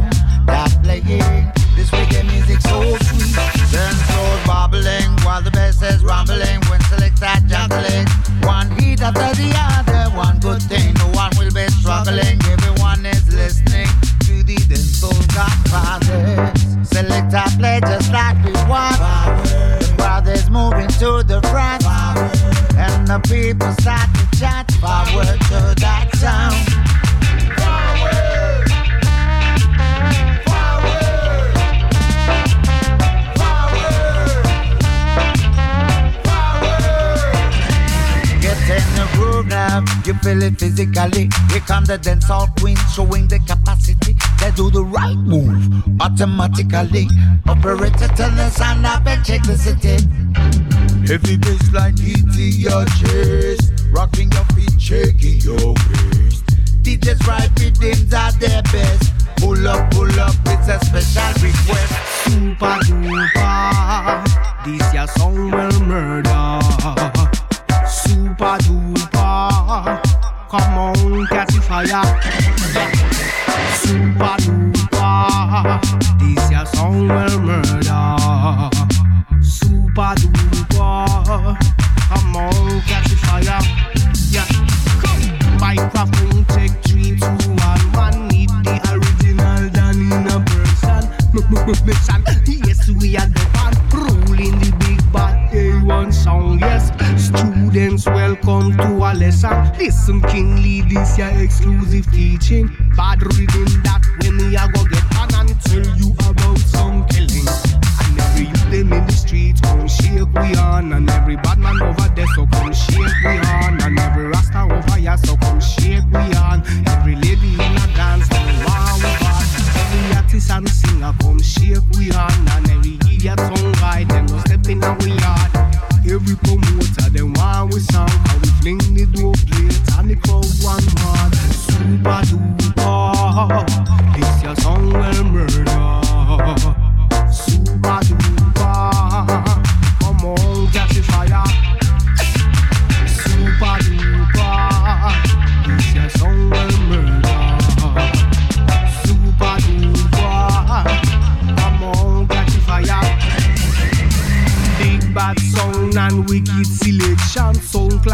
Playing this reggae music so sweet. Then floors bobbling while the bass is rumbling. When select that juggling, one heat after the other. One good thing, no one will be struggling. Everyone is listening to the dancehall godfathers. Select a play just like we want. The crowd moving to the front, and the people start to chant forward to that sound. Now, you feel it physically. Here come the dancehall queen showing the capacity. They do the right move automatically. Operator, turn the sound up and check the city. Heavy bass line hitting your chest, rocking your feet, shaking your waist. DJs right rhythms are their best. Pull up, pull up, it's a special request. Super duper, this your song will murder super duper. Come on, catch the fire. Super duper. This your song will murder. Super duper. Come on, catch the fire. Yeah. Minecraft will take three to one. Man need the original than in a person. Look, look, Yes, we are the band ruling the big bad A1 song fire. to come. and listen, King Lee, this your exclusive teaching. Bad reading that when me I go get on and tell you about some killing. And every youth them in the streets come shake we on, and every bad man over there so come shake we on, and every rasta over here so come shake we on. Every lady in a dance come wow bad. Every artist and singer come shake we on, and every idiot song guide them no step in our yard. Every promoter want we song, how we fling the dope plate and the crowd one man. Super duper, this your song well murder.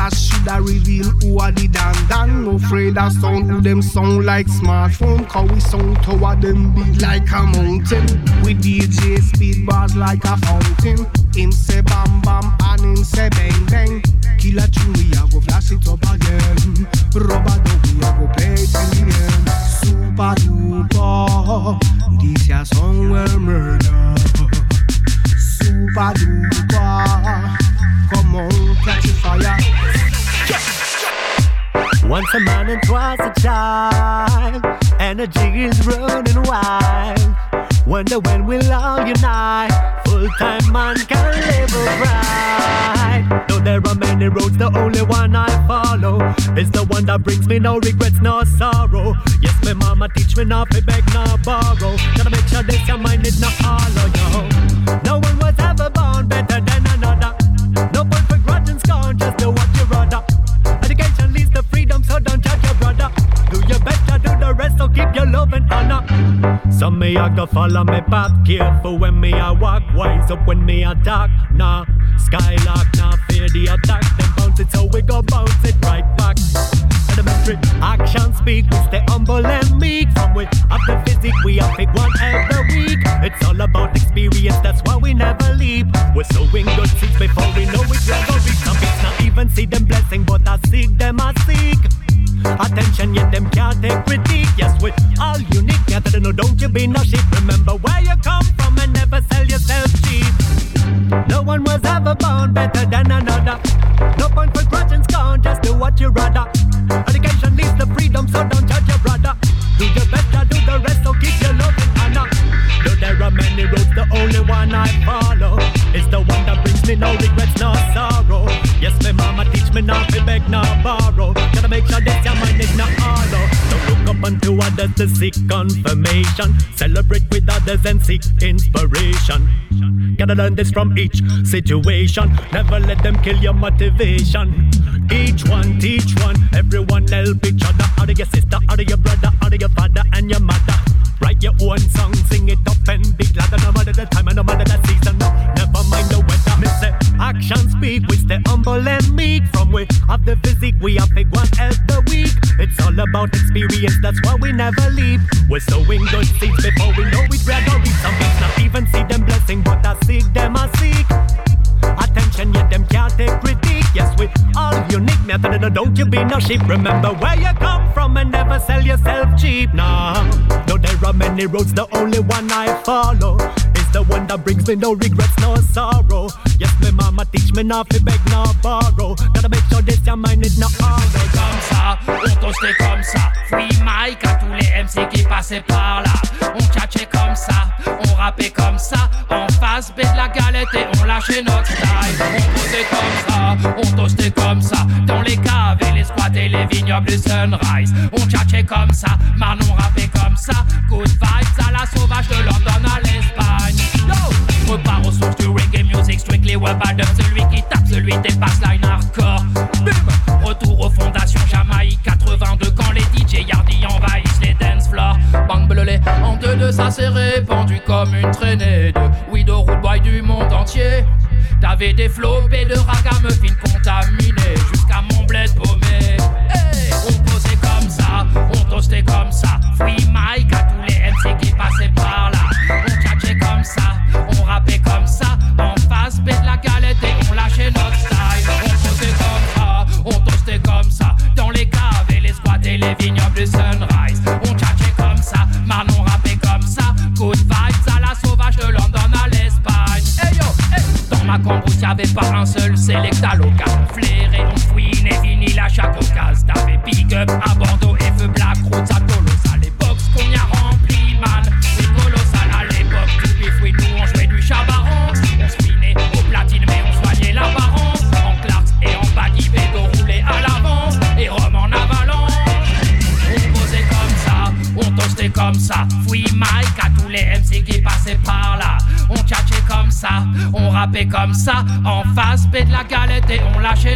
Sound shoulda reveal who are the dan dan. No afraid of sound who them sound like smartphone. Cause we sound toward them big like a mountain. We DJ speed bars like a fountain. Him say bam bam and him say bang bang. Killer tune we a go flash it up again. Rubber dub we a go play it till the end. Super duper, this your song well murder. Super duper, come on catch the fire. Once a man and twice a child. Energy is running wild. Wonder when we'll all unite. Full time man can live right. Though there are many roads, the only one I follow is the one that brings me no regrets, no sorrow. Yes, my mama teach me not to beg, no borrow. Gotta make sure this your mind is not hollow, yo. No one was ever keep your love and honor. Some me I go follow me path, careful when me I walk, wise up when me I talk. Nah, skylark, nah fear the attack. Then bounce it, so we go bounce it right back. Elementary action speak, we stay humble and meek. From we up the physique, we up pick one every week. It's all about experience, that's why we never leave. We're sowing good seeds before we know we're gonna reap some. Not even see them blessing, but I seek them, I seek. Attention, yet them can't take critique. Yes, we all unique. Yeah, know, don't you be no sheep. Remember where you come from and never sell yourself cheap. No one was ever born better than another. No point for grudge and scorn, just do what you rather. Education leads to freedom, so don't judge your brother. Do your best, I do the rest, so keep your love and honor. Though there are many roads, the only one I follow is the one that brings me no regrets, no sorrow. Yes, my mama teach me not to beg, no borrow. Gotta make sure that your mind is not hollow. Don't look up unto others to seek confirmation. Celebrate with others and seek inspiration. Gotta learn this from each situation. Never let them kill your motivation. Each one teach one. Everyone help each other. Out of your sister, out of your brother, out of your father and your mother. Write your own song, sing it up and be glad. No matter the time and no matter the season, no. Never mind the weather. Me say, action speak, we stay humble and meek. From we have the physique, we have pick one every week. It's all about experience, that's why we never leave. We're sowing good seeds before we know it. We're gonna some things, not even see them blessing, but I seek them, I seek. Attention, yet them can't take critique. Yes, we all unique. Now, no, no, don't you be no sheep. Remember where you come from and never sell yourself cheap. Nah, though there are many roads, the only one I follow is the one that brings me no regrets, no sorrow. Yes, my mama teach me not to beg, no borrow. Gotta make sure this your mind is not hollow. comme ça, on toastait comme ça. Free Mike à tous les MC qui passaient par là. On tchatchait comme ça, on rappait comme ça. En face, B la galette et on lâchait notre style. On posait comme ça, on toastait comme ça. Dans les caves et les squats et les vignobles du sunrise. On tchatchait comme ça, Manon rappait comme ça. Good vibes à la sauvage de London à l'Espagne. Yo, je repars aux sources du reggae music, strictly web dub. Celui qui tape, celui des bassline hardcore. Retour aux fondations Jamaïque 82 quand les DJ Yardi envahissent les dance floors. Bang belolé, en deux deux ça s'est répandu comme une traînée de Widow Root du monde entier. T'avais des flopés de ragamuffin contaminés jusqu'à mon bled paumé. On posait comme ça, on toastait comme ça. Free Mike à tous les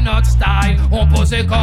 notre style. On posait comme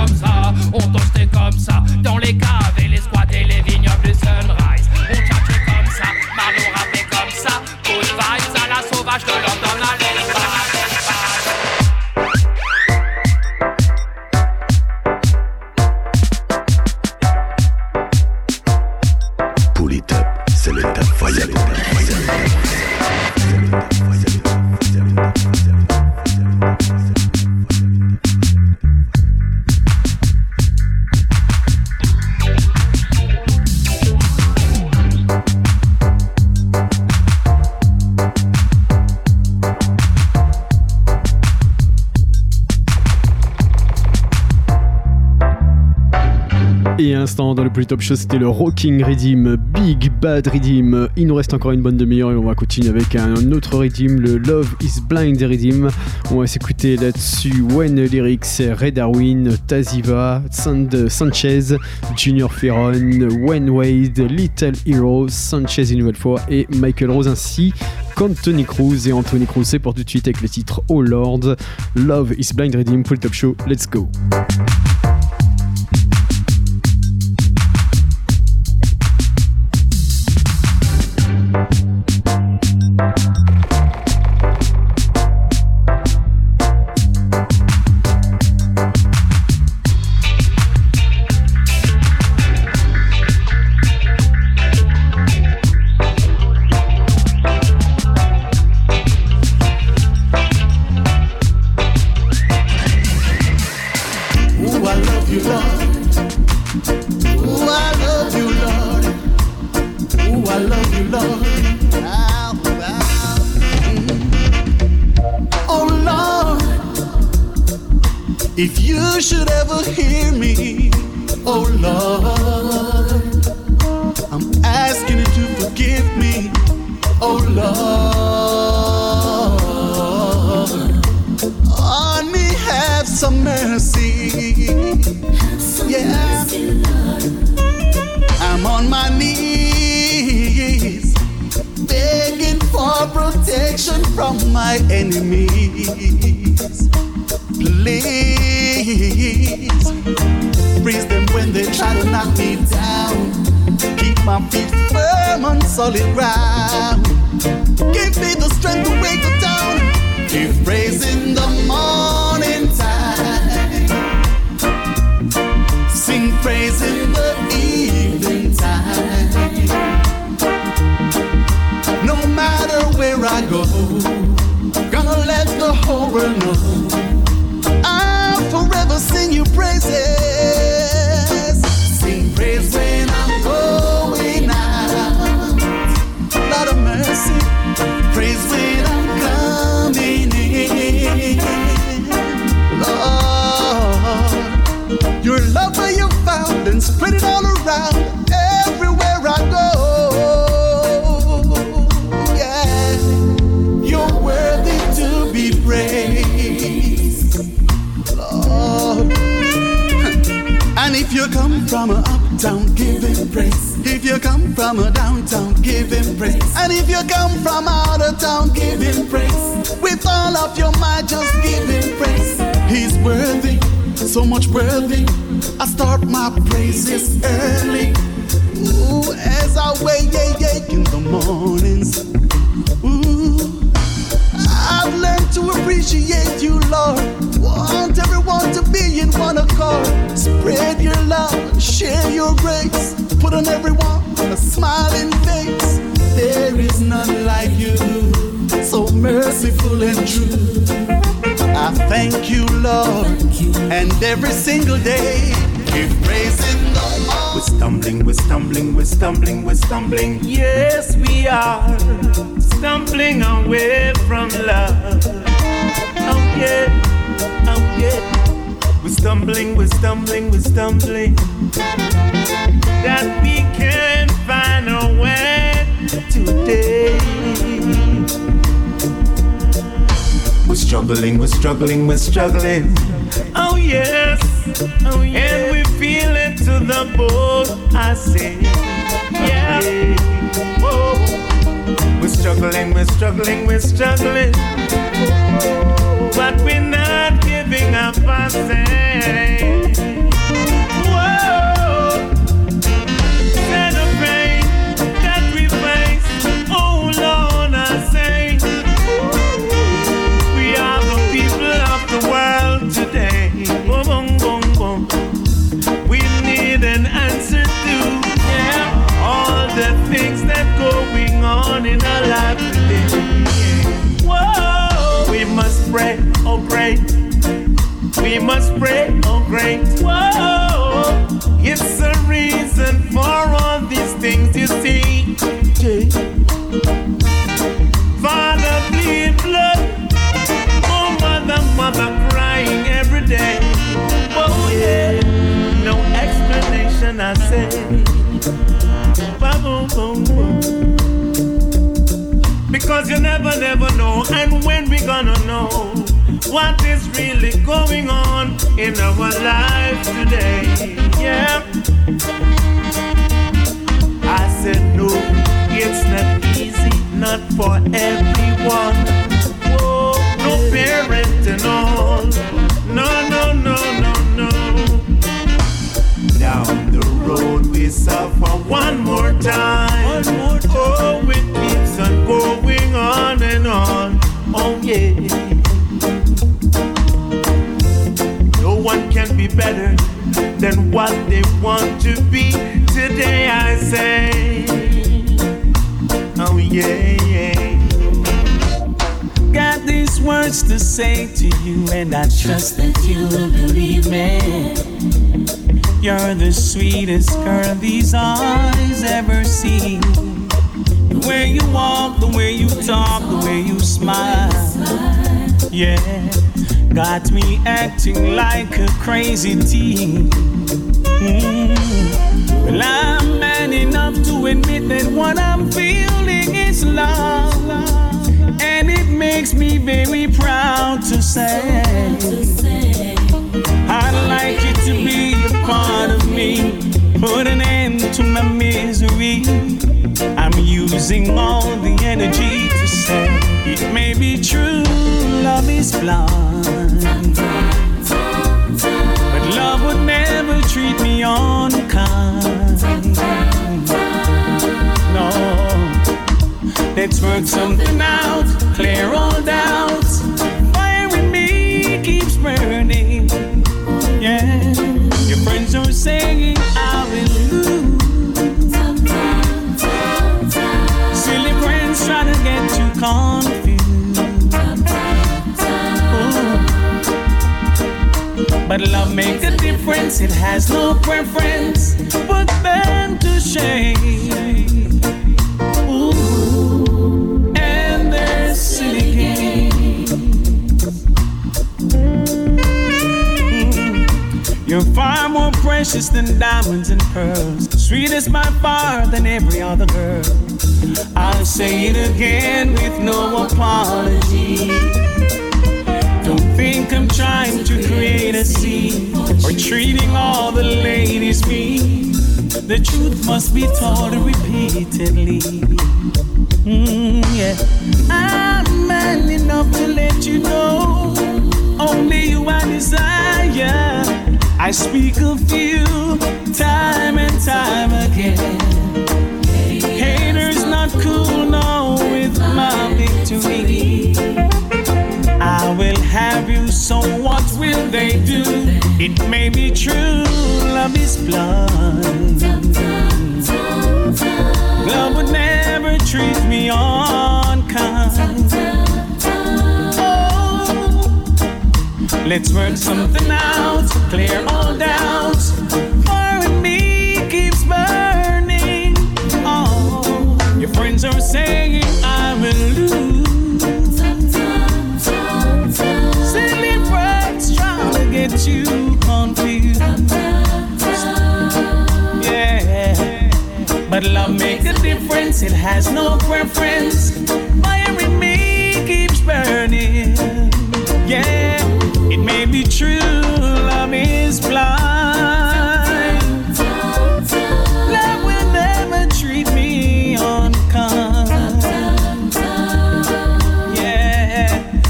le Polytop Show, c'était le Rocking Redeem, Big Bad Redeem. Il nous reste encore une bonne demi-heure et on va continuer avec un autre Redeem, le Love is Blind Redeem. On va s'écouter là-dessus When Lyrics, Red Darwin, Taziva, Sand Sanchez, Junior Ferron, When Wade, Little Hero, Sanchez une nouvelle fois et Michael Rose ainsi qu'Anthony Cruz. Et Anthony Cruz, c'est pour tout de suite avec le titre Oh Lord, Love is Blind Redeem, Polytop Show. Let's go. The whole. I'll forever sing you praises. Sing praise when I'm going out. Lot of mercy. Praise when I'm coming in. Lord, your love where you found and spread it all around from a uptown, give him praise. If you come from a downtown, give him praise. And if you come from out of town, give him praise. With all of your might, just give him praise. He's worthy, so much worthy. I start my praises early. Ooh, as I wake in the mornings. Ooh, I've learned to appreciate you, Lord. Want everyone to be in one accord. Spread your love and share your grace. Put on everyone a smiling face. There is none like you, so merciful and true. I thank you, Lord, and every single day give praise in the. We're stumbling, we're stumbling, we're stumbling, we're stumbling. Yes, we are stumbling away from love. Oh yeah, oh. We're stumbling, we're stumbling, we're stumbling. That we can find a way today. We're struggling, we're struggling, we're struggling. Oh yes, oh yes. And we feel it to the bone. I say, yeah. Whoa. We're struggling, we're struggling, we're struggling. But we're not we face. Oh Lord, I say. We are the people of the world today. Boom, boom, boom, boom. We need an answer to yeah, all the things that going on in our life today. Whoa, we must pray, oh great. We must pray, oh great. Whoa, it's a reason for all these things you see. Father, bleed blood. Oh, mother, mother, crying every day. Oh, yeah. No explanation, I say. Because you never, never know. And when we gonna know what is really going on in our life today? Yeah. I said, no, it's not easy, not for everyone. Whoa, no parent and all. No, no, no, no, no. Down the road we suffer one more time. One more time. Oh, it keeps on going on and on. Oh, yeah. One can be better than what they want to be. Today I say, oh yeah, yeah. Got these words to say to you, and I trust that you will believe me. You're the sweetest girl these eyes ever seen. The way you walk, the way you talk, the way you smile. Yeah, got me acting like a crazy teen. Mm. Well, I'm man enough to admit that what I'm feeling is love. And it makes me very proud to say I'd like you to be a part of me. Put an end to my misery. I'm using all the energy to say it may be true, love is blind. But love would never treat me unkind. No, let's work something out, clear all doubts. Fire in me keeps burning. Yeah, your friends are saying I will lose. Silly friends try to get you confused. But love makes a difference, it has no preference. Put them to shame. Ooh. And their silly games. You're far more precious than diamonds and pearls. Sweetest by far than every other girl. I'll say it again with no apology. Think I'm trying to create a scene or treating all the ladies mean. The truth must be told repeatedly. Mm, yeah. I'm man enough to let you know only you I desire. I speak of you time and time again. Haters not cool, no, with my victory. You, so what will they do? It may be true, love is blind. Love would never treat me unkind. Oh, let's work something out, clear all doubts. Fire in me keeps burning. Oh, your friends are saying But love makes a difference, it has no preference. Fire in me keeps burning. Yeah, it may be true, love is blind. Love will never treat me unkind. Yeah,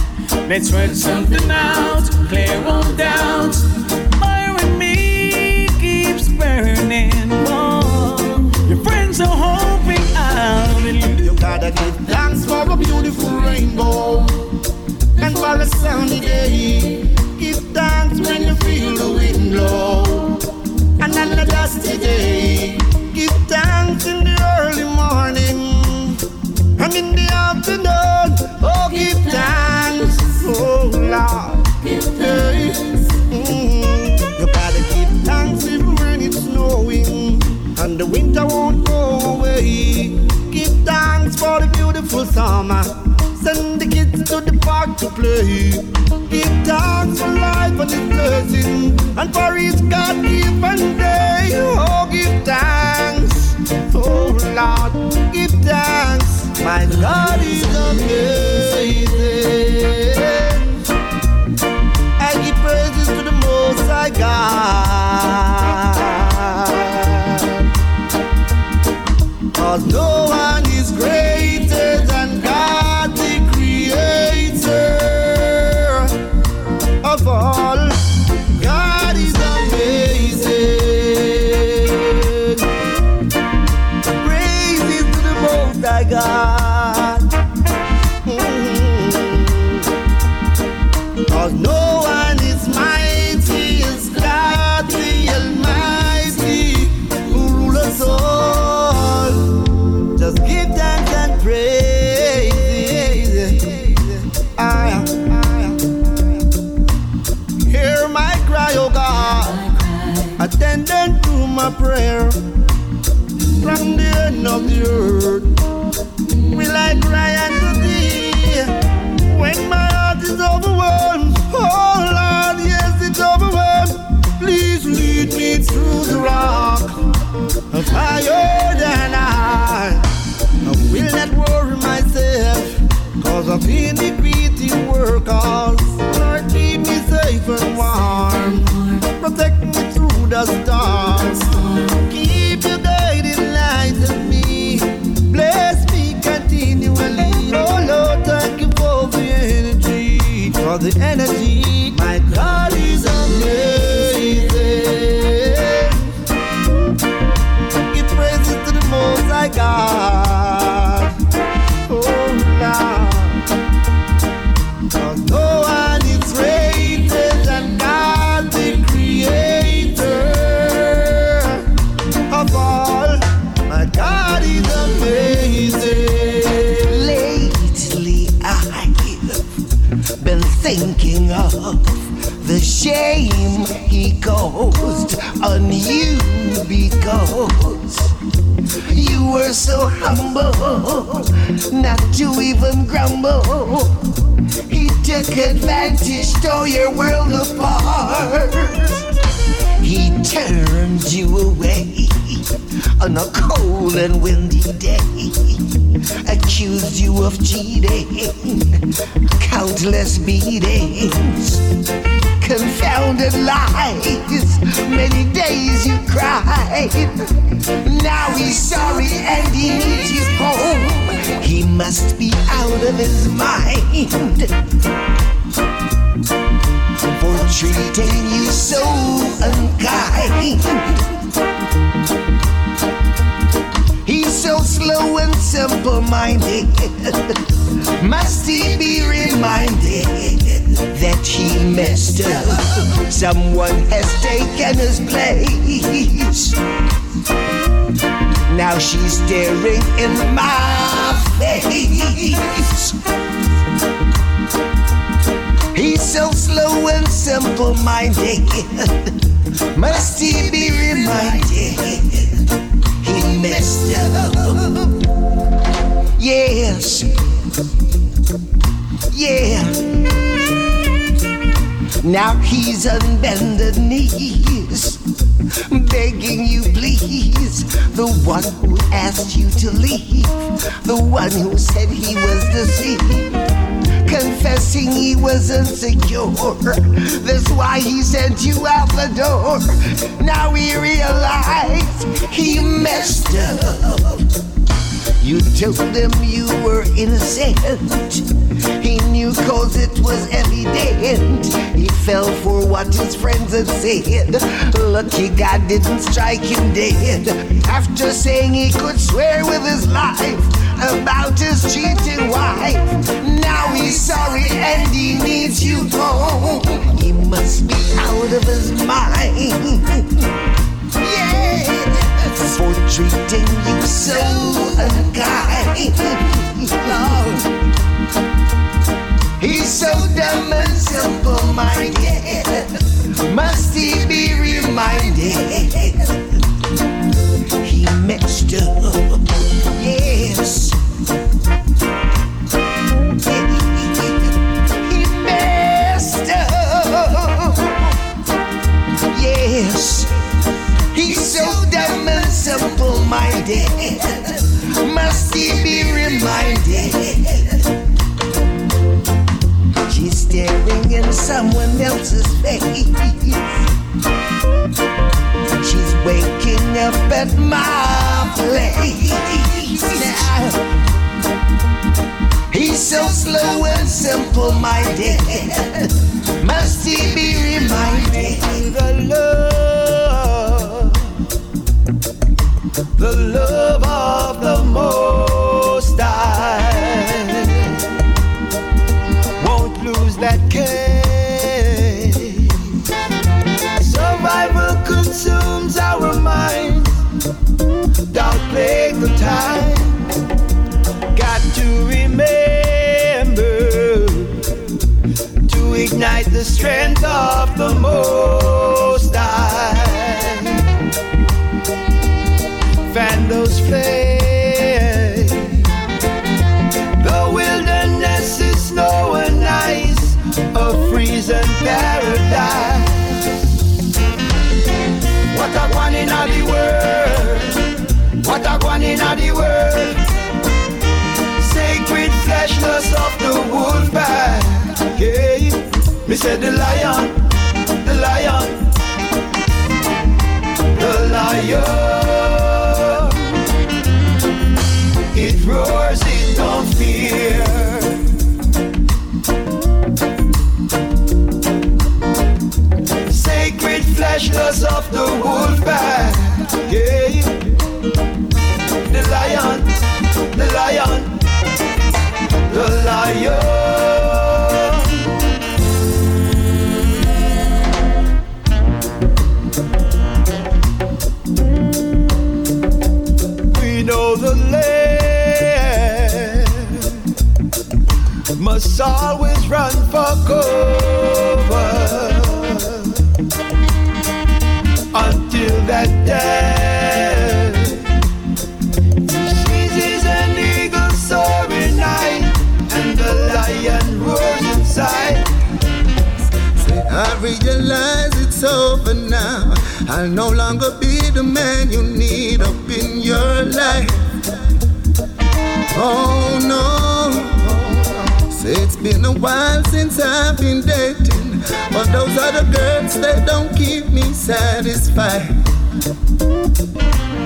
let's work something out, clear all doubts. Are hoping. You gotta give thanks for a beautiful rainbow and for a sunny day. Give thanks when you feel the wind blow and on a dusty day. To play. Give thanks for life and its blessing, and for His God-given day. Oh, give thanks, oh Lord, give thanks. My God is amazing. I give praises to the Most High God. Cause no one Attendant to my prayer. From the end of the earth, will I cry unto thee when my heart is overwhelmed? Oh Lord, yes, it's overwhelmed. Please lead me through the rock of higher than I. I will not worry myself cause of iniquity workers. Lord, the storms. Keep your guiding light on me. Bless me continually. Oh Lord, thank you for the energy. For the energy. My God is amazing. Give praises to the Most High God. Humble, not to even grumble. He took advantage, tore your world apart. He turned you away on a cold and windy day. Accused you of cheating, countless beatings, confounded lies. Many days you cried. Now he's sorry and he needs you home. He must be out of his mind for treating you so unkind. He's so slow and simple minded. Must he be reminded that he messed up? Someone has taken his place. Now she's staring in my face. He's so slow and simple minded. (laughs) Now he's on bended knees, begging you please the one who asked you to leave, the one who said he was deceived confessing he was insecure. That's why he sent you out the door. Now he realized he messed up. You told him you were innocent. Cause it was evident. He fell for what his friends had said. Lucky God didn't strike him dead. After saying he could swear with his life about his cheating wife. Now he's sorry and he needs you home. He must be out of his mind. Yeah for treating you so unkind. Lord, he's so dumb and simple minded. Must he be reminded? He messed up, yes. He messed up, yes. He's so dumb and simple minded. Must he be reminded? Staring in someone else's face. She's waking up at my place now. He's so slow and simple minded. Must he be reminded? The love the love of the Most ignite the strength of the Most High fan those flames. The wilderness is snow and ice, a freezing paradise. What a one in the world, what a one in the world. Sacred of the wolf said the lion, the lion, the lion. It roars, it don't fear. Sacred fleshness of the wolf pack. Yeah. The lion, the lion, the lion. Must always run for cover until that day. Seizes an eagle soaring night, and the lion roars inside. I realize it's over now. I'll no longer be the man you need up in your life. Oh no. Been a while since I've been dating. But those other girls, they don't keep me satisfied.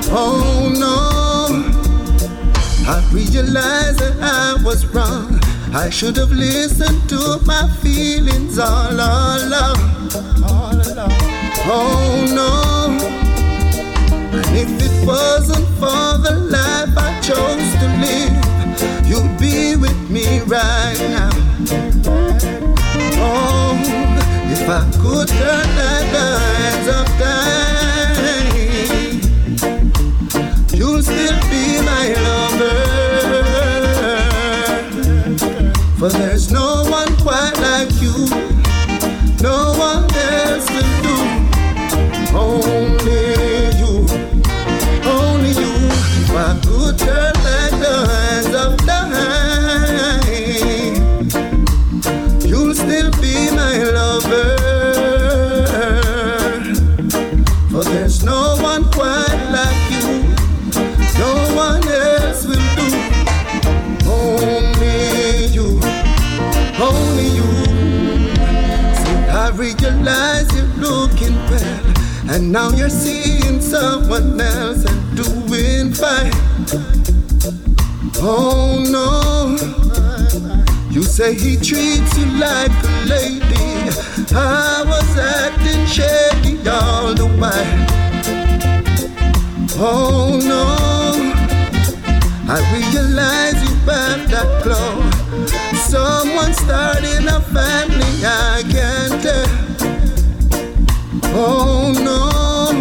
Oh no. I realize that I was wrong. I should have listened to my feelings all along. All along. Oh no. And if it wasn't for the life I chose to live, you'd be with me right now. Oh, if I could turn the hands of And now you're seeing someone else and doing fine. Oh no, you say he treats you like a lady. I was acting shady all the while. Oh no, I realize you back that glow. Someone starting a family, I can't tell. Oh no,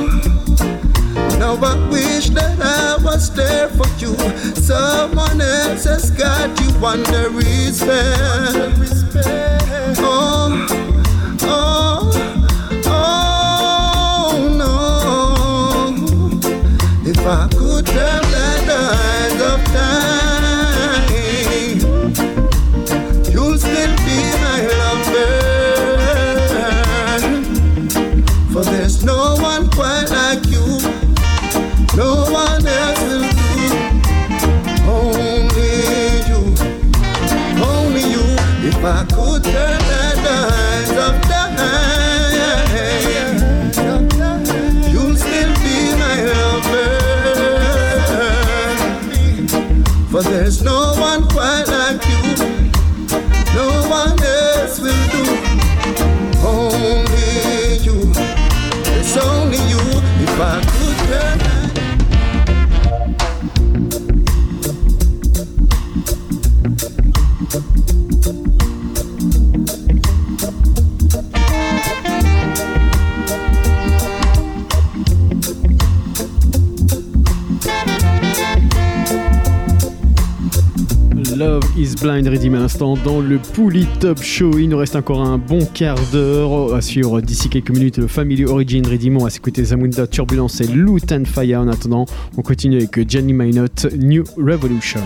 now I wish that I was there for you. Someone else has got you under respect. Oh. Blind Redim à l'instant dans le Pouli Top Show. Il nous reste encore un bon quart d'heure à suivre d'ici quelques minutes le Family Origin Redim. On va s'écouter Zamunda Turbulence et Loot and Fire. En attendant, on continue avec Johnny Minot, New Revolution.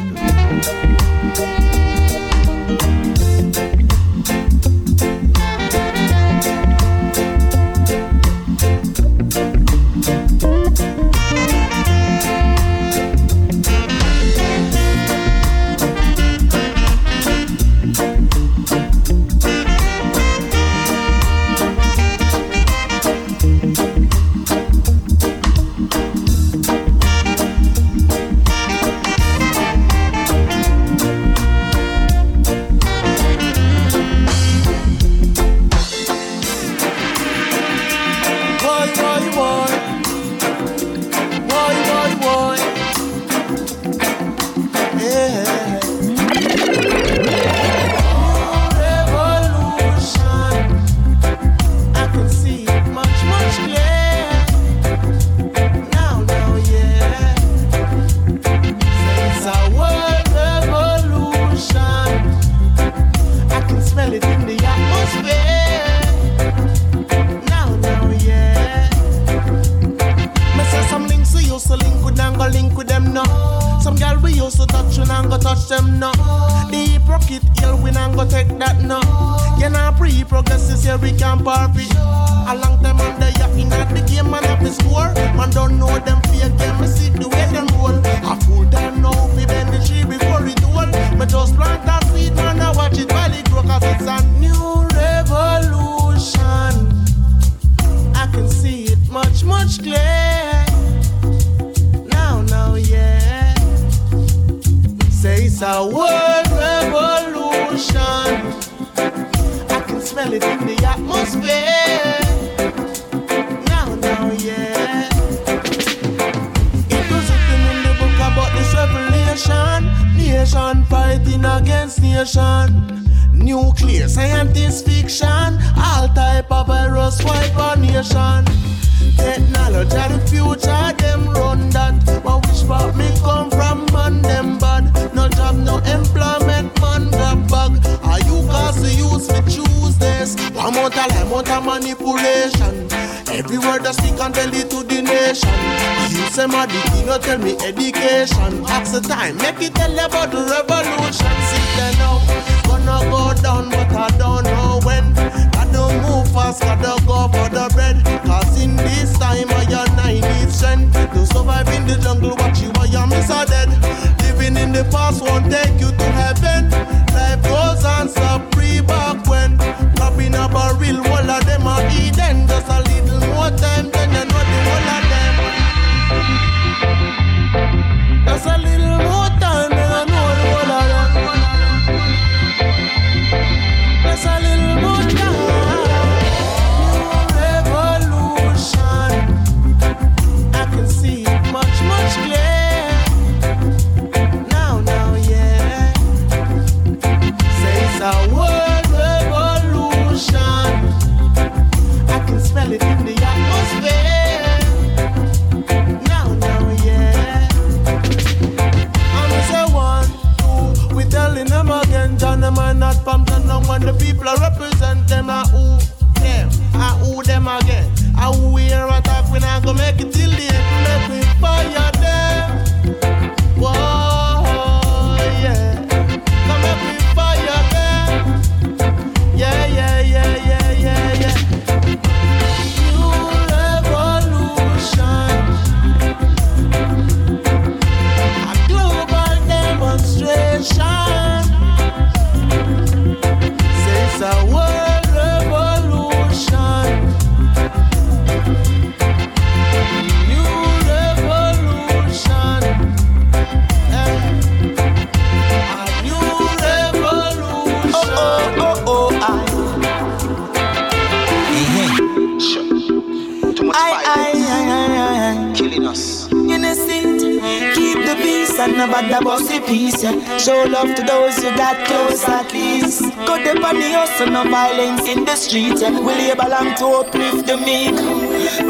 On no violence in the streets. Yeah. We label and to uplift the meek.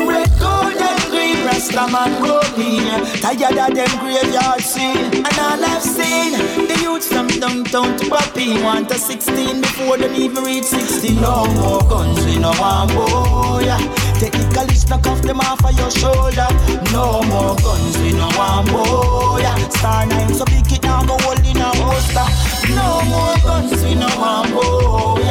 Red, gold, and green, Rasta man rolling. Tired of them graveyard scene. And all I've seen, the youths from downtown to Papi want a 16 before them even reach 16. No more guns, we no want boy. Take the college, knock off them off of your shoulder. No more guns, we no want boy. Star nine, so big it now go hold in a holster. No more guns, we no want boy.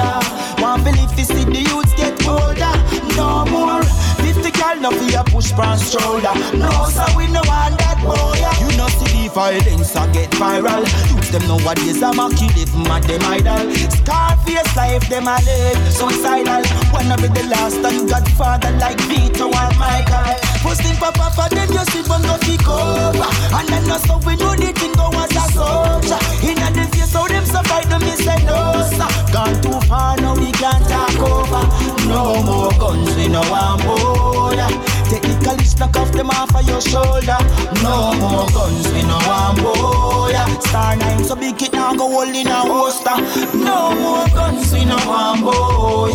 Want believe you see the youths get older. No more. 50 gal no fear push past shoulder. No, so we no want that boy. You know see the violence a get viral. Youths them nowadays a mock you live mad them idol. Scarface life them a live suicidal. Wanna be the last and Godfather like Vito and Michael. First thing papa for them you see one go kick over. And then no so we know the thing go as a soldier. In the face how them me say no sir. Gone too far now we can't talk over. No more guns we no want more. Take the college knock off them off of your shoulder. No more guns we no want more. Star nine so big it now go hold in a holster. No more guns we no want more.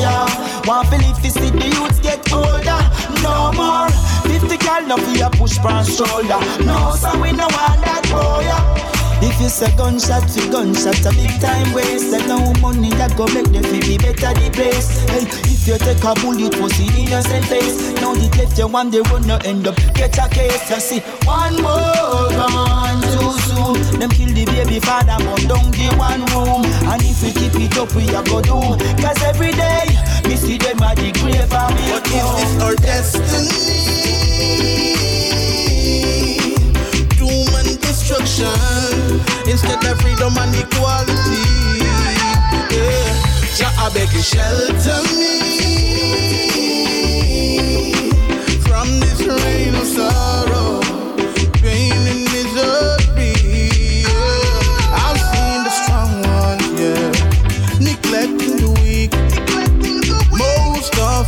Want feel if you see the youths get older. No more. 50 gal no fear push past shoulder. No, so we no want that boy. If you say gunshot to gunshot, a big time waste. That no money that go make the feel be better the place. Hey, if you take a bullet for the innocent face, now the left you want, day run no end up get a case. You see, one more gone too soon. Them kill the baby father, but don't the one room. And if we keep it up, we a go do. Cause every day, me see them at the grave and But is this our destiny? Destruction instead of freedom and equality. Yeah. Jah, I beg you shelter me from this rain of sorrow, pain and misery. I've seen the strong ones, yeah, neglecting the weak. Most of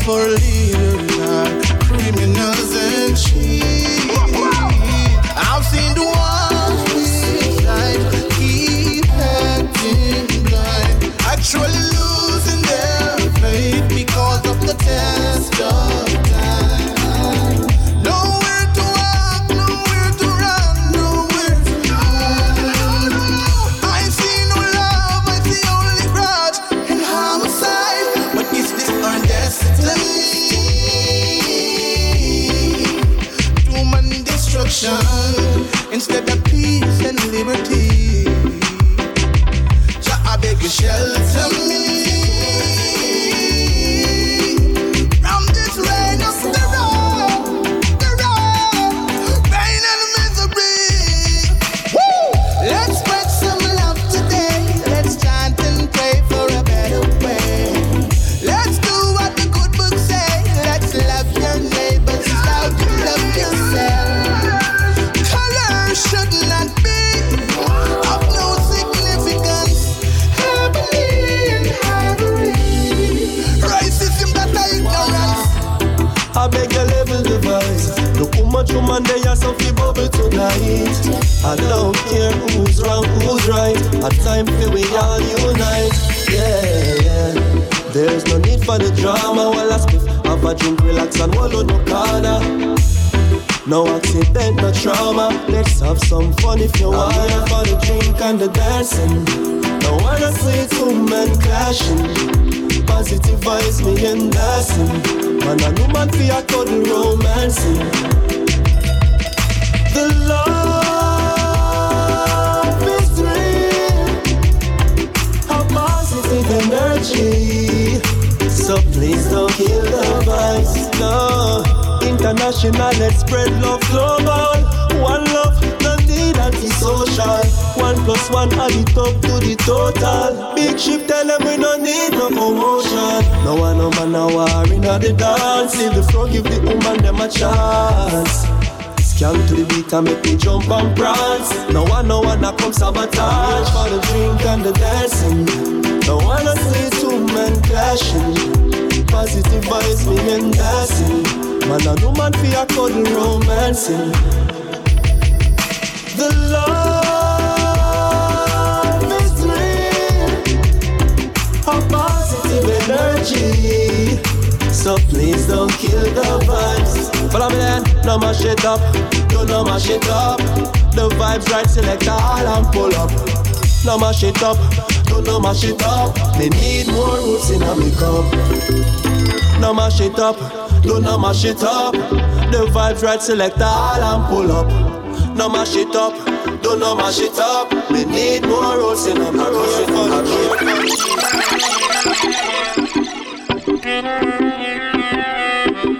I The love is real, a positive energy. So please don't kill the vibes. Follow me then, no mash it up, do no mash it up. The vibes right, select all and pull up. No mash it up, do no mash it up. Me need more roots in a me cup. No mash it up. Do no mash it up. The vibes right, select all and pull up. No mash it up. Don't no mash it up. Me need more roots in me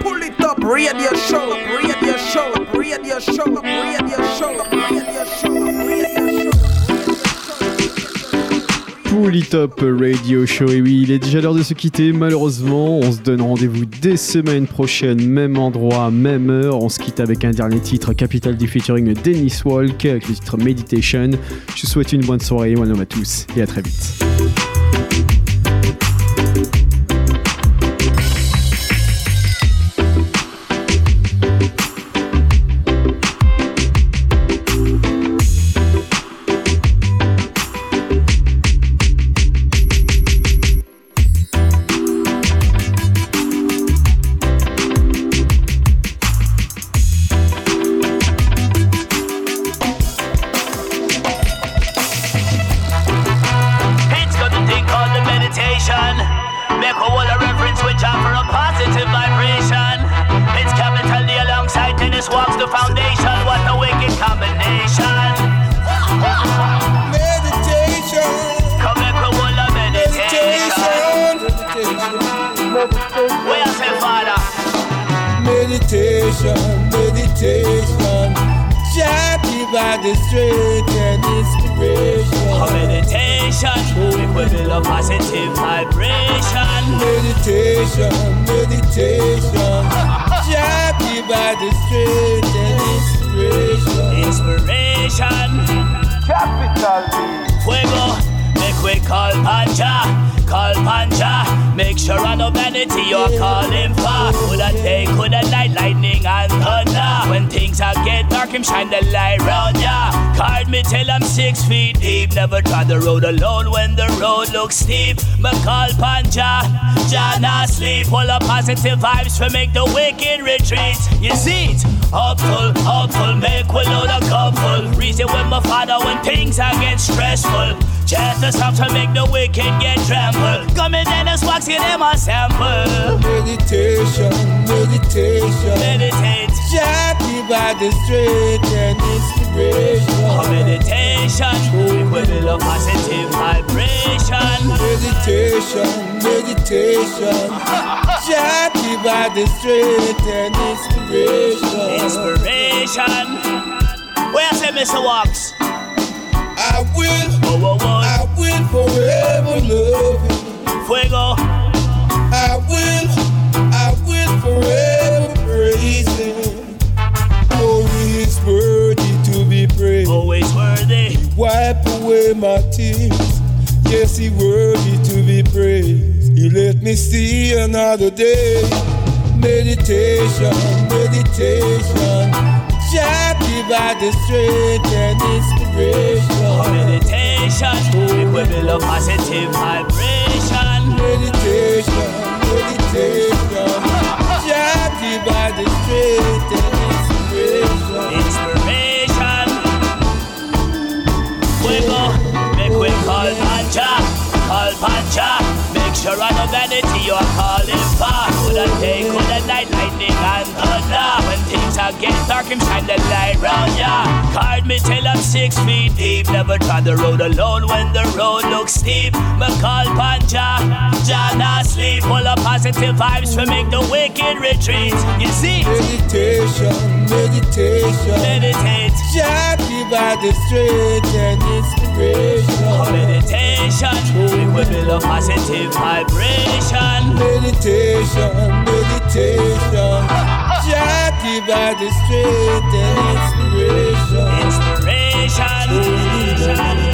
Pull it up, radio show, radio show, radio show, radio show, radio show. Polytop Radio Show. Et oui, il est déjà l'heure de se quitter. Malheureusement, on se donne rendez-vous dès semaine prochaine, même endroit, même heure. On se quitte avec un dernier titre, Capital D featuring Dennis Walk, avec le titre Meditation. Je vous souhaite une bonne soirée, love à tous et à très vite. Meditation, meditation. Jah give by the strength and inspiration. A meditation. Make we build a positive vibration. Meditation, meditation. Jah give by the strength and inspiration. Inspiration. Capital Fuego. Make we call Panja, call Panja. Make sure I no vanity you're calling for. Coulda day, coulda night, lightning and thunder. When things are get dark, him shine the light round ya. Card me till I'm six feet deep. Never try the road alone when the road looks steep. Me call Panja, Jana sleep. Full of positive vibes for make the wicked retreat. You see it? Hopeful, hopeful, make we load a couple. Reason with my father when things are get stressful. Just the stuff to make the wicked get trampled. Come in and just wax them a sample. Meditation, meditation. Meditate. Jah give by the strength and inspiration. A meditation. We will a positive vibration. Meditation, meditation. Jah give by the strength and inspiration. Inspiration. Where say Mr. Walks? I will, oh, oh, oh. I will forever love you. Fuego. I will, I will forever Always worthy. Wipe away my tears. Yes, he worthy to be praised. He let me see another day. Meditation, meditation. Jah by the strength and inspiration. A meditation. We will build a positive vibration. Meditation, meditation. Jah by the strength Make sure I know vanity you're calling for. Coulda day, coulda night, lightning and thunder. When things are get dark, him shine the light round ya. Card me till I'm six feet deep. Never try the road alone when the road looks steep. Me call Panja. Jana sleep. Full of positive vibes to make the wicked retreat. You see? Meditation, meditation. Meditate. Give by the strength and inspiration. Oh, a meditation. We will build a positive vibration. Meditation, meditation. Jah by the strength and inspiration. Inspiration.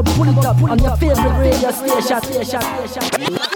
About pull it up on your favorite radio station.